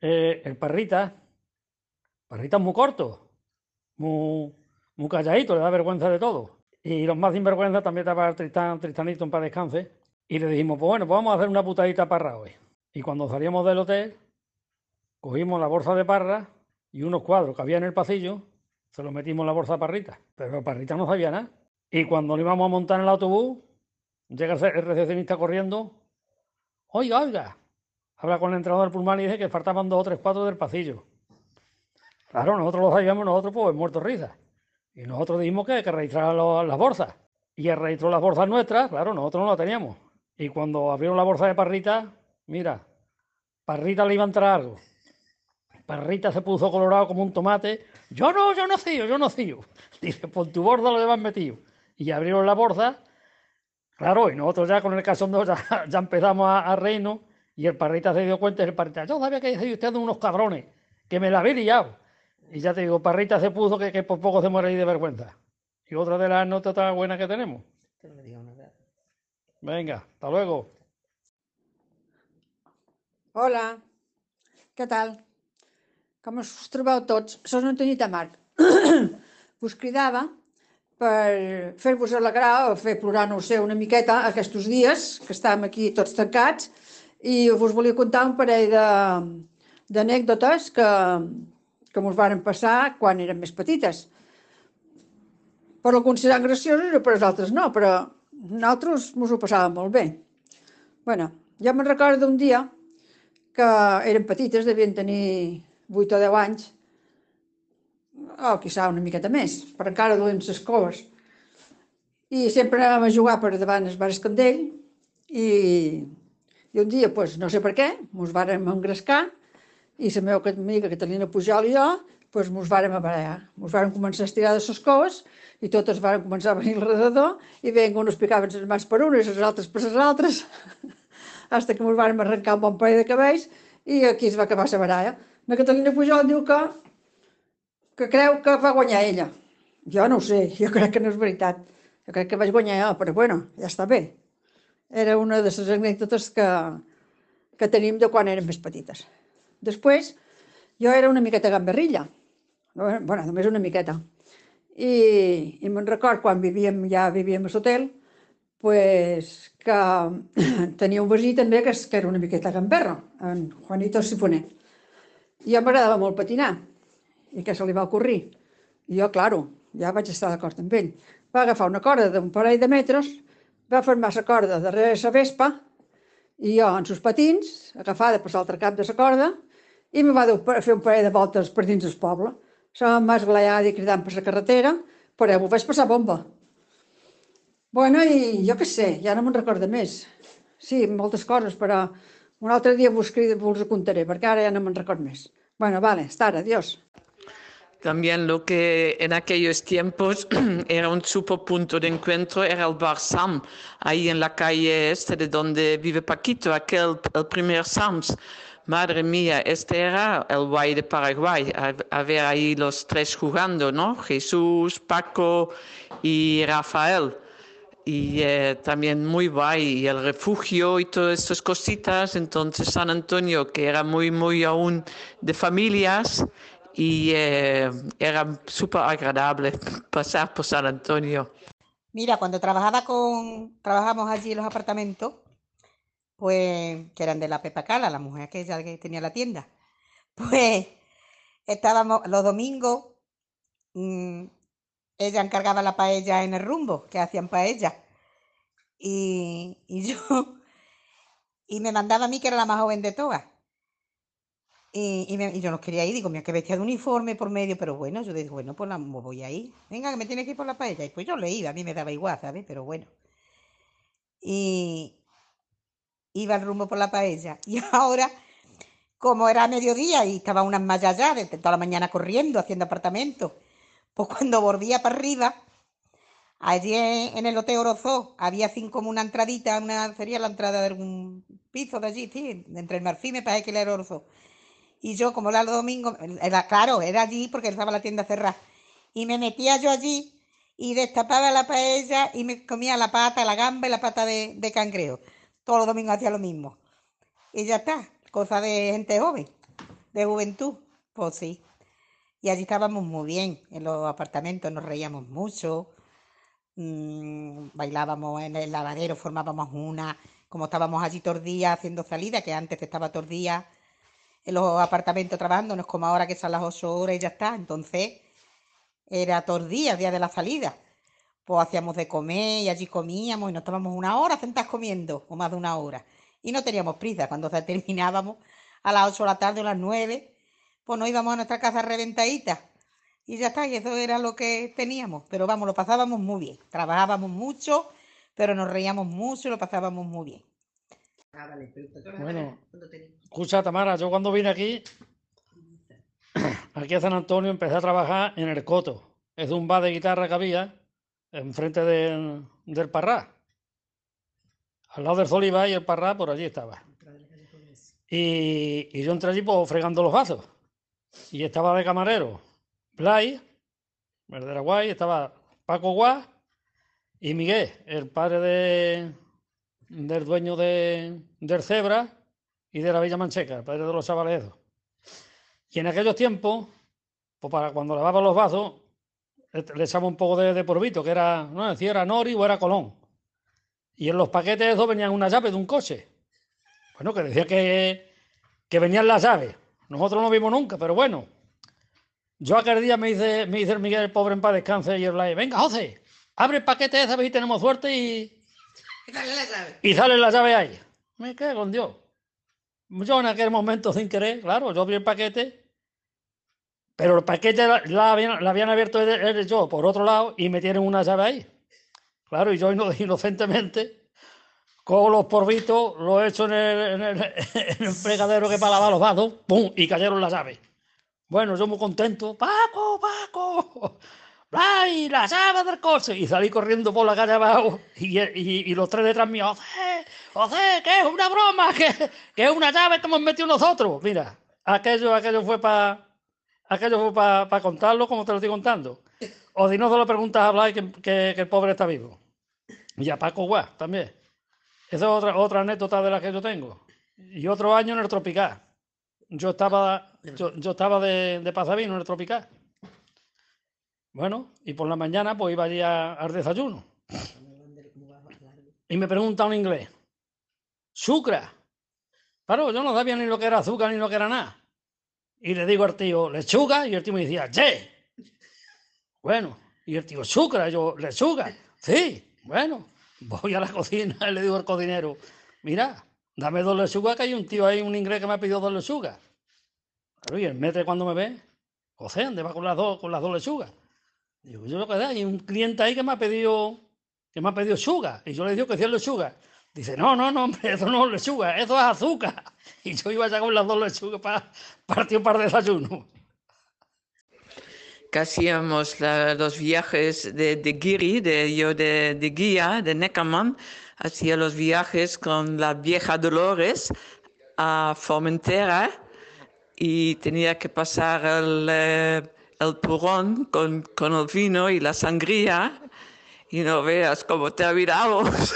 eh, el Parrita, Parrita es muy corto, muy, muy calladito, le da vergüenza de todo. Y los más sinvergüenzas también estaba Tristán, Tristanito en paz descanse. Y le dijimos, pues bueno, pues vamos a hacer una putadita parra hoy. Y cuando salíamos del hotel, cogimos la bolsa de parra y unos cuadros que había en el pasillo, se los metimos en la bolsa a Parrita. Pero Parrita no sabía nada. Y cuando lo íbamos a montar en el autobús, llega el recepcionista corriendo. Oiga, oiga. Habla con el entrenador del pulmón y dice que faltaban dos o tres cuadros del pasillo. Claro, nosotros lo sabíamos, nosotros pues muertos risa. Y nosotros dijimos que, que registraran lo- las bolsas. Y él registró las bolsas nuestras, claro, nosotros no las teníamos. Y cuando abrieron la bolsa de Parrita, mira, Parrita le iba a entrar algo. Parrita se puso colorado como un tomate. Yo no, yo no cío, yo no cío. Dice, por tu borda lo llevan metido. Y abrieron la bolsa. Claro, y nosotros ya con el cachondeo ya, ya empezamos a, a reino. Y el Parrita se dio cuenta y el Parrita, yo sabía que soy ustedes unos cabrones, que me la había liado. Y ya te digo, Parrita se puso que, que por poco se muere ahí de vergüenza. Y otra de las anécdotas buenas que tenemos. Venga, hasta luego. Hola, què tal? Com us trobeu tots? Soc Antonita Marc. us cridava per fer-vos alegrar o fer plorar, no ho sé, una miqueta aquests dies, que estàvem aquí tots tancats, i us volia contar un parell d'anècdotes que, que ens varen passar quan érem més petites. Per alguns seran gracioses i per als altres no, però nosaltres ens ho passàvem molt bé. bueno, jo me'n recordo d'un dia que eren petites, devien tenir 8 o 10 anys, o quizà una miqueta més, però encara duien les coves. I sempre anàvem a jugar per davant el bar Escandell i, i un dia, pues, no sé per què, ens vàrem engrescar i la meva amiga Catalina Pujol i jo pues, ens vàrem a barallar. Ens vàrem començar a estirar de les coves i totes vàrem començar a venir alrededor i veien que uns picaven les mans per unes i les altres per les altres hasta que ens vàrem arrencar un bon parell de cabells i aquí es va acabar la baralla. La Catalina Pujol diu que, que creu que va guanyar ella. Jo no ho sé, jo crec que no és veritat. Jo crec que vaig guanyar jo, però bueno, ja està bé. Era una de les anècdotes que, que tenim de quan érem més petites. Després, jo era una miqueta gamberrilla. bueno, només una miqueta. I, i me'n record quan vivíem, ja vivíem a l'hotel, pues, que tenia un veí també que, que era una miqueta gamberro, en Juanito Sifoner. I a mi m'agradava molt patinar. I què se li va ocorrir? I jo, claro, ja vaig estar d'acord amb ell. Va agafar una corda d'un parell de metres, va formar la corda darrere la vespa, i jo, en sus patins, agafada per l'altre cap de la corda, i me va fer un parell de voltes per dins del poble. Estava més glaiada i cridant per la carretera, però m'ho vaig passar bomba. Bueno, i jo què sé, ja no me'n recordo més. Sí, moltes coses, però un altre dia vos, crido, vos ho contaré, perquè ara ja no me'n record més. Bueno, vale, hasta ara, adiós. También lo que en aquellos tiempos era un super punto de encuentro era el bar Sam, ahí en la calle este de donde vive Paquito, aquel, el primer Sams. madre mía, este era el guay de Paraguay, a, ver ahí los tres jugando, ¿no? Jesús, Paco y Rafael y eh, también muy guay, y el refugio y todas estas cositas. Entonces San Antonio, que era muy, muy aún de familias, y eh, era súper agradable pasar por San Antonio. Mira, cuando trabajaba con, trabajamos allí en los apartamentos, pues, que eran de la Pepa Cala, la mujer que que tenía la tienda, pues estábamos los domingos, mm, ella encargaba la paella en el rumbo, que hacían paella. Y, y yo, y me mandaba a mí, que era la más joven de todas. Y, me- y yo no quería ir, digo, mira, que vestía de uniforme por medio, pero bueno, yo digo, bueno, pues la, voy a ir. Venga, que me tiene que ir por la paella. Y pues yo le iba, a mí me daba igual, ¿sabes? Pero bueno. Y iba al rumbo por la paella. Y ahora, como era mediodía y estaba una malla allá, de toda la mañana corriendo, haciendo apartamentos, pues cuando volvía para arriba, allí en el Hotel Orozó, había así como una entradita, una, sería la entrada de algún piso de allí, sí, entre el Marfil me parece que era Orozó. Y yo, como era el domingo, era, claro, era allí porque estaba la tienda cerrada. Y me metía yo allí y destapaba la paella y me comía la pata, la gamba y la pata de, de cangrejo. Todos los domingos hacía lo mismo. Y ya está, cosa de gente joven, de juventud. Pues sí. Y allí estábamos muy bien, en los apartamentos nos reíamos mucho, mm, bailábamos en el lavadero, formábamos una, como estábamos allí los días haciendo salida, que antes estaba los días en los apartamentos trabajando, no es como ahora que son las ocho horas y ya está. Entonces era todos días, día de la salida. Pues hacíamos de comer y allí comíamos y nos estábamos una hora sentadas comiendo, o más de una hora. Y no teníamos prisa. Cuando terminábamos a las ocho de la tarde o las nueve, pues nos íbamos a nuestra casa reventadita. Y ya está, y eso era lo que teníamos. Pero vamos, lo pasábamos muy bien. Trabajábamos mucho, pero nos reíamos mucho y lo pasábamos muy bien. Bueno, escucha Tamara, yo cuando vine aquí, aquí a San Antonio, empecé a trabajar en el Coto. Es un bar de guitarra que había enfrente del, del Parrá. Al lado del Zoliva y el Parrá, por allí estaba. Y, y yo entré allí pues, fregando los vasos. Y estaba de camarero Blay, verdadera guay, estaba Paco Guá y Miguel, el padre de, del dueño de, del Cebra y de la Villa Mancheca, el padre de los chavales. Y en aquellos tiempos, pues para cuando lavaba los vasos, le le echaba un poco de, de polvito, que era, no si era Nori o era Colón. Y en los paquetes esos venían una llave de un coche. Bueno, que decía que, que venían las llaves. Nosotros no vimos nunca, pero bueno. Yo aquel día me dice, me dice el Miguel, el pobre en paz descanse, y el Blay, venga, José, abre el paquete ese, a ver si tenemos suerte y, y sale la llave ahí. Me cago en Dios. Yo en aquel momento, sin querer, claro, yo abrí el paquete, pero el paquete la, la habían, la habían abierto él- él y yo por otro lado y metieron una llave ahí. Claro, y yo ino- inocentemente, cojo los porbitos, los echo en el, en el, en el fregadero que para lavar los vasos, ¡pum! y cayeron las llaves. Bueno, yo muy contento, Paco, Paco, ¡ay, la llave del coche! Y salí corriendo por la calle abajo y, y, y los tres detrás mío, José, José, que es una broma, que, que es una llave que hemos metido nosotros. Mira, aquello, aquello fue para aquello fue para contarlo como te lo estoy contando. O si no, se lo preguntas a Blay que, que, que el pobre está vivo. Y a Paco Guá también. Esa es otra, otra anécdota de la que yo tengo. Y otro año en el Tropical. Yo estaba, yo, yo estaba de, de pasavino en el Tropical. Bueno, y por la mañana pues iba allí a- al desayuno. Y me pregunta un inglés, ¿sucra? Claro, yo no sabía ni lo que era azúcar ni lo que era nada. Y le digo al tío, ¿lechuga? Y el tío me decía, ¡che! Bueno, y el tío, ¿sucra? Yo, ¿lechuga? Sí, bueno. Voy a la cocina y le digo al cocinero, mira, dame dos lechugas, que hay un tío ahí, un inglés que me ha pedido dos lechugas. Claro, y el metre cuando me ve, José, ¿dónde va con las dos, con las dos lechugas? Digo, yo que da, hay un cliente ahí que me ha pedido, que me ha pedido sugar. Y yo le digo que es lechuga. Dice, no, no, no, hombre, eso no es lechuga, eso es azúcar. Y yo iba allá con las dos lechugas para partir para desayuno. que hacíamos la- los viajes de, de Giri, de, yo de, de guía, de Neckermann, hacía los viajes con la vieja Dolores a Formentera y tenía que pasar el, eh, el purrón con, con el vino y la sangría y no veas cómo terminamos.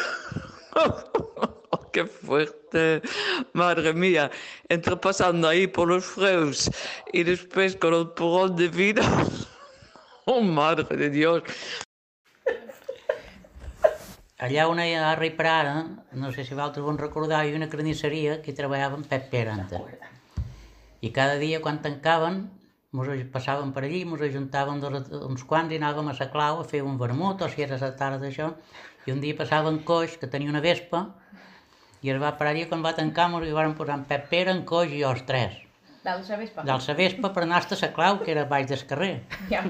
Qué fuerte, madre mía. Entre pasando ahí por los freus y después con el purrón de vino. Oh, madre de Dios. Allà on hi ha a Riprara, no sé si vosaltres vos recordar, hi una carnisseria que hi treballava en Pep Peranta. I cada dia quan tancaven, mos passàvem per allí, mos ajuntàvem dos, uns quants i anàvem a la clau a fer un vermut o si era la tarda d'això. I un dia passava en Coix, que tenia una vespa, i es va parar allí quan va tancar mos hi van posar en Pep Pere, en Coix i jo els tres. D'alça vespa. Del sa vespa per anar a la clau, que era baix del carrer. Ja.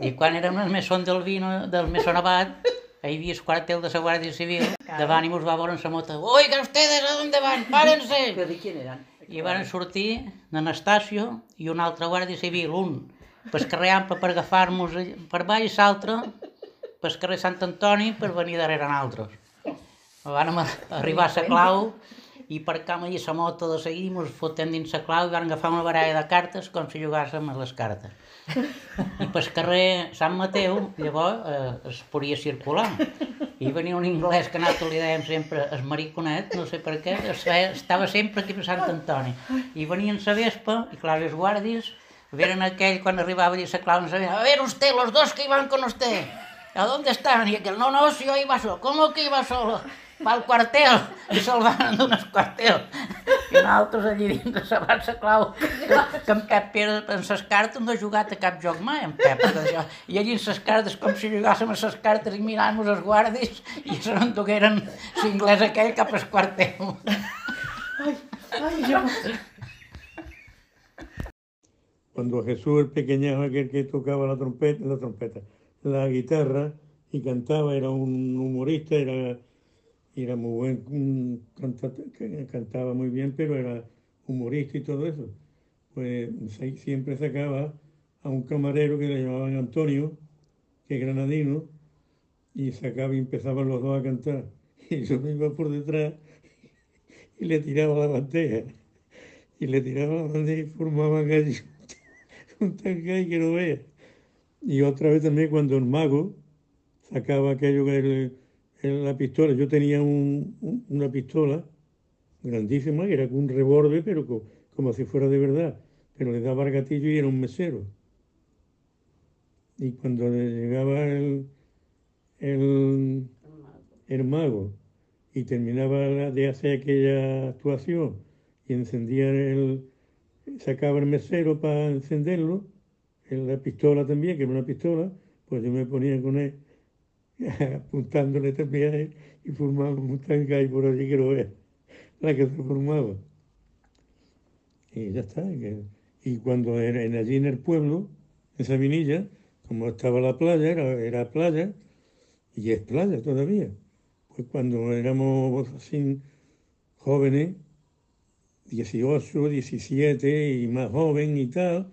I quan érem el mesón del vino, del mesón abat, hi havia el quartel de la Guàrdia Civil, davant i mos va veure en la moto, Oiga, ustedes, ¿a dónde van? Párense! ¿Pero de quién eran? I van sortir n'Anastasio i un altre guàrdia civil, un Ampa per agafar-nos per baix i l'altre pel carrer Sant Antoni per venir darrere nosaltres. Vam arribar a la clau i parcam allí la moto de seguir, mos fotem dins la clau i vam agafar una baralla de cartes com si jugàssim a les cartes. I pel carrer Sant Mateu, llavors, eh, es podia circular. I venia un anglès que nosaltres li dèiem sempre el mariconet, no sé per què, es feia, estava sempre aquí per Sant Antoni. I venien la vespa, i clar, els guàrdies, veren aquell quan arribava a la clau, no sabien, a ver usted, los dos que iban con usted, ¿a dónde estaban? Y aquel, no, no, si yo iba solo, ¿cómo que iba solo? Pa'l quartel, i se'l van donar al quartel. I nosaltres allí dins de la bassa clau, que, que en Pep Pere en les cartes no ha jugat a cap joc mai, en Pep. Això. I allí en les cartes, com si jugàssim a les cartes i mirant-nos els guàrdies i se n'endugueren l'inglès aquell cap al quartel. Ay, ay, yo... Cuando Jesús el pequeñajo, aquel que tocaba la trompeta, la trompeta, la guitarra y cantaba, era un humorista, era, era muy buen canta- que cantaba muy bien, pero era humorista y todo eso. Pues siempre sacaba a un camarero que le llamaban Antonio, que es granadino, y sacaba y empezaban los dos a cantar. Y yo me iba por detrás y le tiraba la bandeja. Y le tiraba la bandeja y formaban allí un tangay que no vea. Y otra vez también cuando el mago sacaba aquello que el- la pistola, yo tenía un- un- una pistola grandísima, era un revólver, pero co- como si fuera de verdad, pero le daba el gatillo y era un mesero. Y cuando le llegaba el, el, el mago y terminaba de hacer aquella actuación y encendía el, sacaba el mesero para encenderlo, en la pistola también, que era una pistola, pues yo me ponía con él apuntándole a él y formaba un tangay por allí que lo vea, la que se formaba. Y ya está. y Y cuando era en, allí en el pueblo, en Sabinilla, como estaba la playa, era, era playa, y es playa todavía. Pues cuando éramos así jóvenes, 18, 17 y más joven y tal,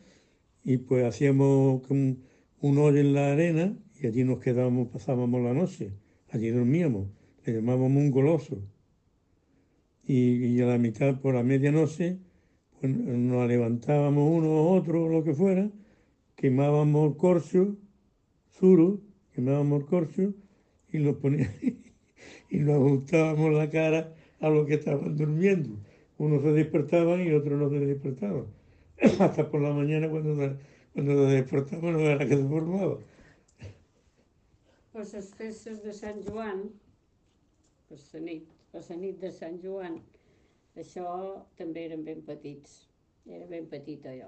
y pues hacíamos como un hoyo en la arena y allí nos quedábamos, pasábamos la noche, allí dormíamos, le llamábamos un goloso. Y, a la mitad, por la medianoche, pues nos levantábamos uno o otro, lo que fuera, quemábamos el corcho, suro, quemábamos el corcho y nos poníamos y nos ajustábamos la cara a los que estaban durmiendo. Unos se despertaban y otros no se despertaban. Hasta por la mañana cuando, cuando se despertaban no era que se formaba. Pues les festes de Sant Joan, pues la nit, pues la nit de Sant Joan, això també eren ben petits, era ben petita jo.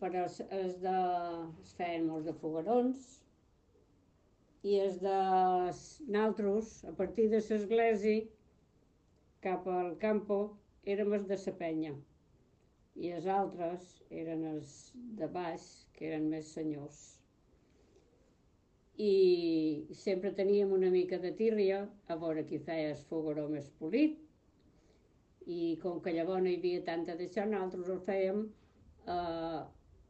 Però es, es, de, es feien molts de fogarons i es de naltros, a partir de l'església cap al campo, érem els de la penya. I els altres eren els de baix, que eren més senyors i sempre teníem una mica de tírria a veure qui feia el fogaró més polit i com que llavors no hi havia tanta d'això, nosaltres ho fèiem eh,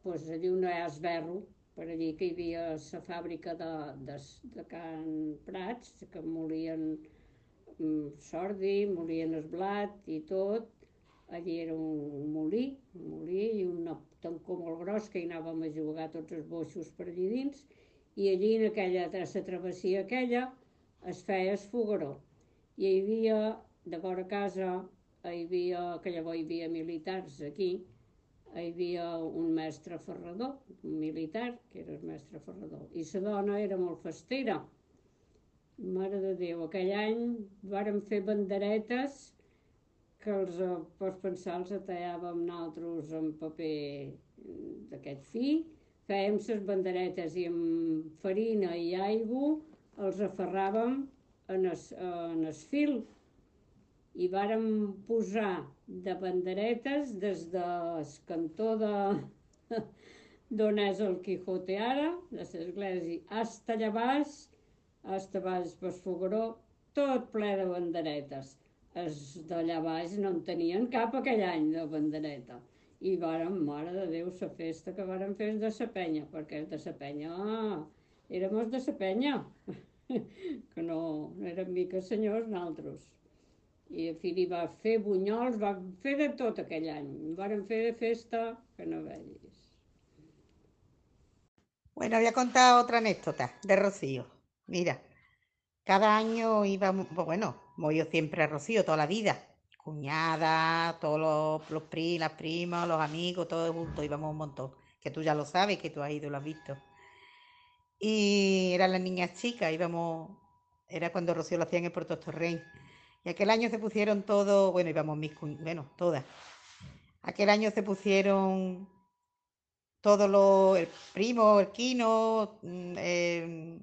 pues, allí on hi ha esberro, per allí que hi havia la fàbrica de, de, de Can Prats, que molien mm, sordi, molien el blat i tot, allí era un molí, un molí i un tancó molt gros que hi anàvem a jugar tots els boixos per allí dins i allí en aquella, la travessia aquella es feia el fogueró. I hi havia, de vora casa, hi havia, que llavors hi havia militars aquí, hi havia un mestre ferrador, un militar, que era el mestre ferrador, i la dona era molt festera. Mare de Déu, aquell any vàrem fer banderetes que els, eh, pots pensar, els tallàvem nosaltres amb paper d'aquest fi, fèiem les banderetes i amb farina i aigua els aferràvem en el, en el fil i vàrem posar de banderetes des del cantó de d'on és el Quijote ara, de l'església, hasta allà baix, hasta baix per Fogaró, tot ple de banderetes. Els d'allà baix no en tenien cap aquell any de bandereta. I vàrem, mare de Déu, la festa que vàrem fer de la penya, perquè de la penya, ah, érem els de la penya, que no, no érem miques senyors naltros i en fi, hi va fer bunyols, va fer de tot aquell any. Varen fer de festa que no vegis. Bueno, voy a contar otra anécdota de Rocío. Mira, cada año pues bueno, yo siempre a Rocío toda la vida. Cuñada, todos los, los pri, las primas, los amigos, todos juntos, íbamos un montón. Que tú ya lo sabes, que tú has ido, lo has visto. Y eran las niñas chicas, íbamos, era cuando Rocío lo hacía en el Puerto Torrey. Y aquel año se pusieron todos, bueno, íbamos mis bueno, todas. Aquel año se pusieron todos los, el primo, el quino, mm, eh,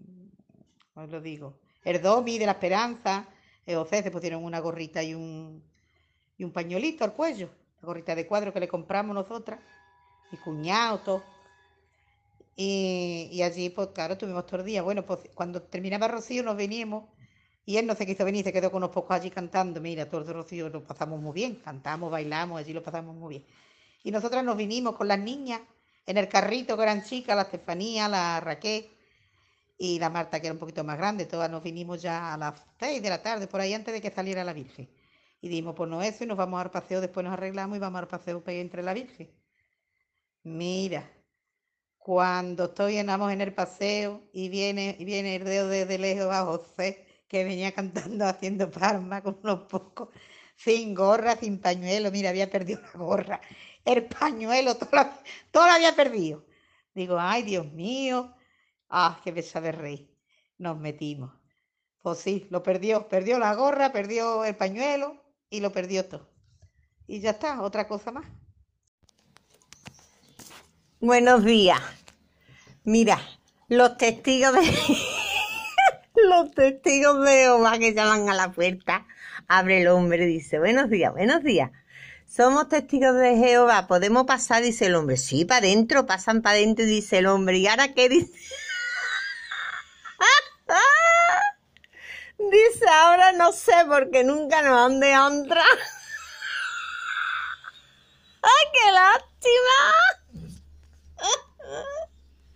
os lo digo, el domi de la esperanza, el se pusieron una gorrita y un, y un pañuelito al cuello, la gorrita de cuadro que le compramos nosotras, mi cuñado, todo. Y, y allí, pues claro, tuvimos todo el día. Bueno, pues cuando terminaba Rocío nos veníamos y él no se quiso venir, se quedó con unos pocos allí cantando. Mira, todos los Rocío lo pasamos muy bien, cantamos, bailamos, allí lo pasamos muy bien. Y nosotras nos vinimos con las niñas en el carrito que eran chicas, la Estefanía, la Raquel y la Marta, que era un poquito más grande. Todas nos vinimos ya a las seis de la tarde, por ahí antes de que saliera la Virgen. Y dimos, pues no eso, y nos vamos al paseo, después nos arreglamos y vamos al paseo entre la Virgen. Mira, cuando estoy en, en el paseo y viene, y viene el dedo desde lejos a José que venía cantando haciendo palmas con unos pocos, sin gorra, sin pañuelo. Mira, había perdido la gorra, el pañuelo, todo lo, todo había perdido. Digo, ay, Dios mío, ah, qué besa de rey. Nos metimos. Pues sí, lo perdió, perdió la gorra, perdió el pañuelo y lo perdió todo. Y ya está, otra cosa más. Buenos días. Mira, los testigos de los testigos de Jehová que llaman a la puerta. Abre el hombre dice, buenos días, buenos días. Somos testigos de Jehová, podemos pasar, dice el hombre. Sí, para adentro, pasan para adentro, dice el hombre. ¿Y ahora qué dice? Dice, ahora no sé porque nunca nos han de otra. ¡Ay, qué lástima!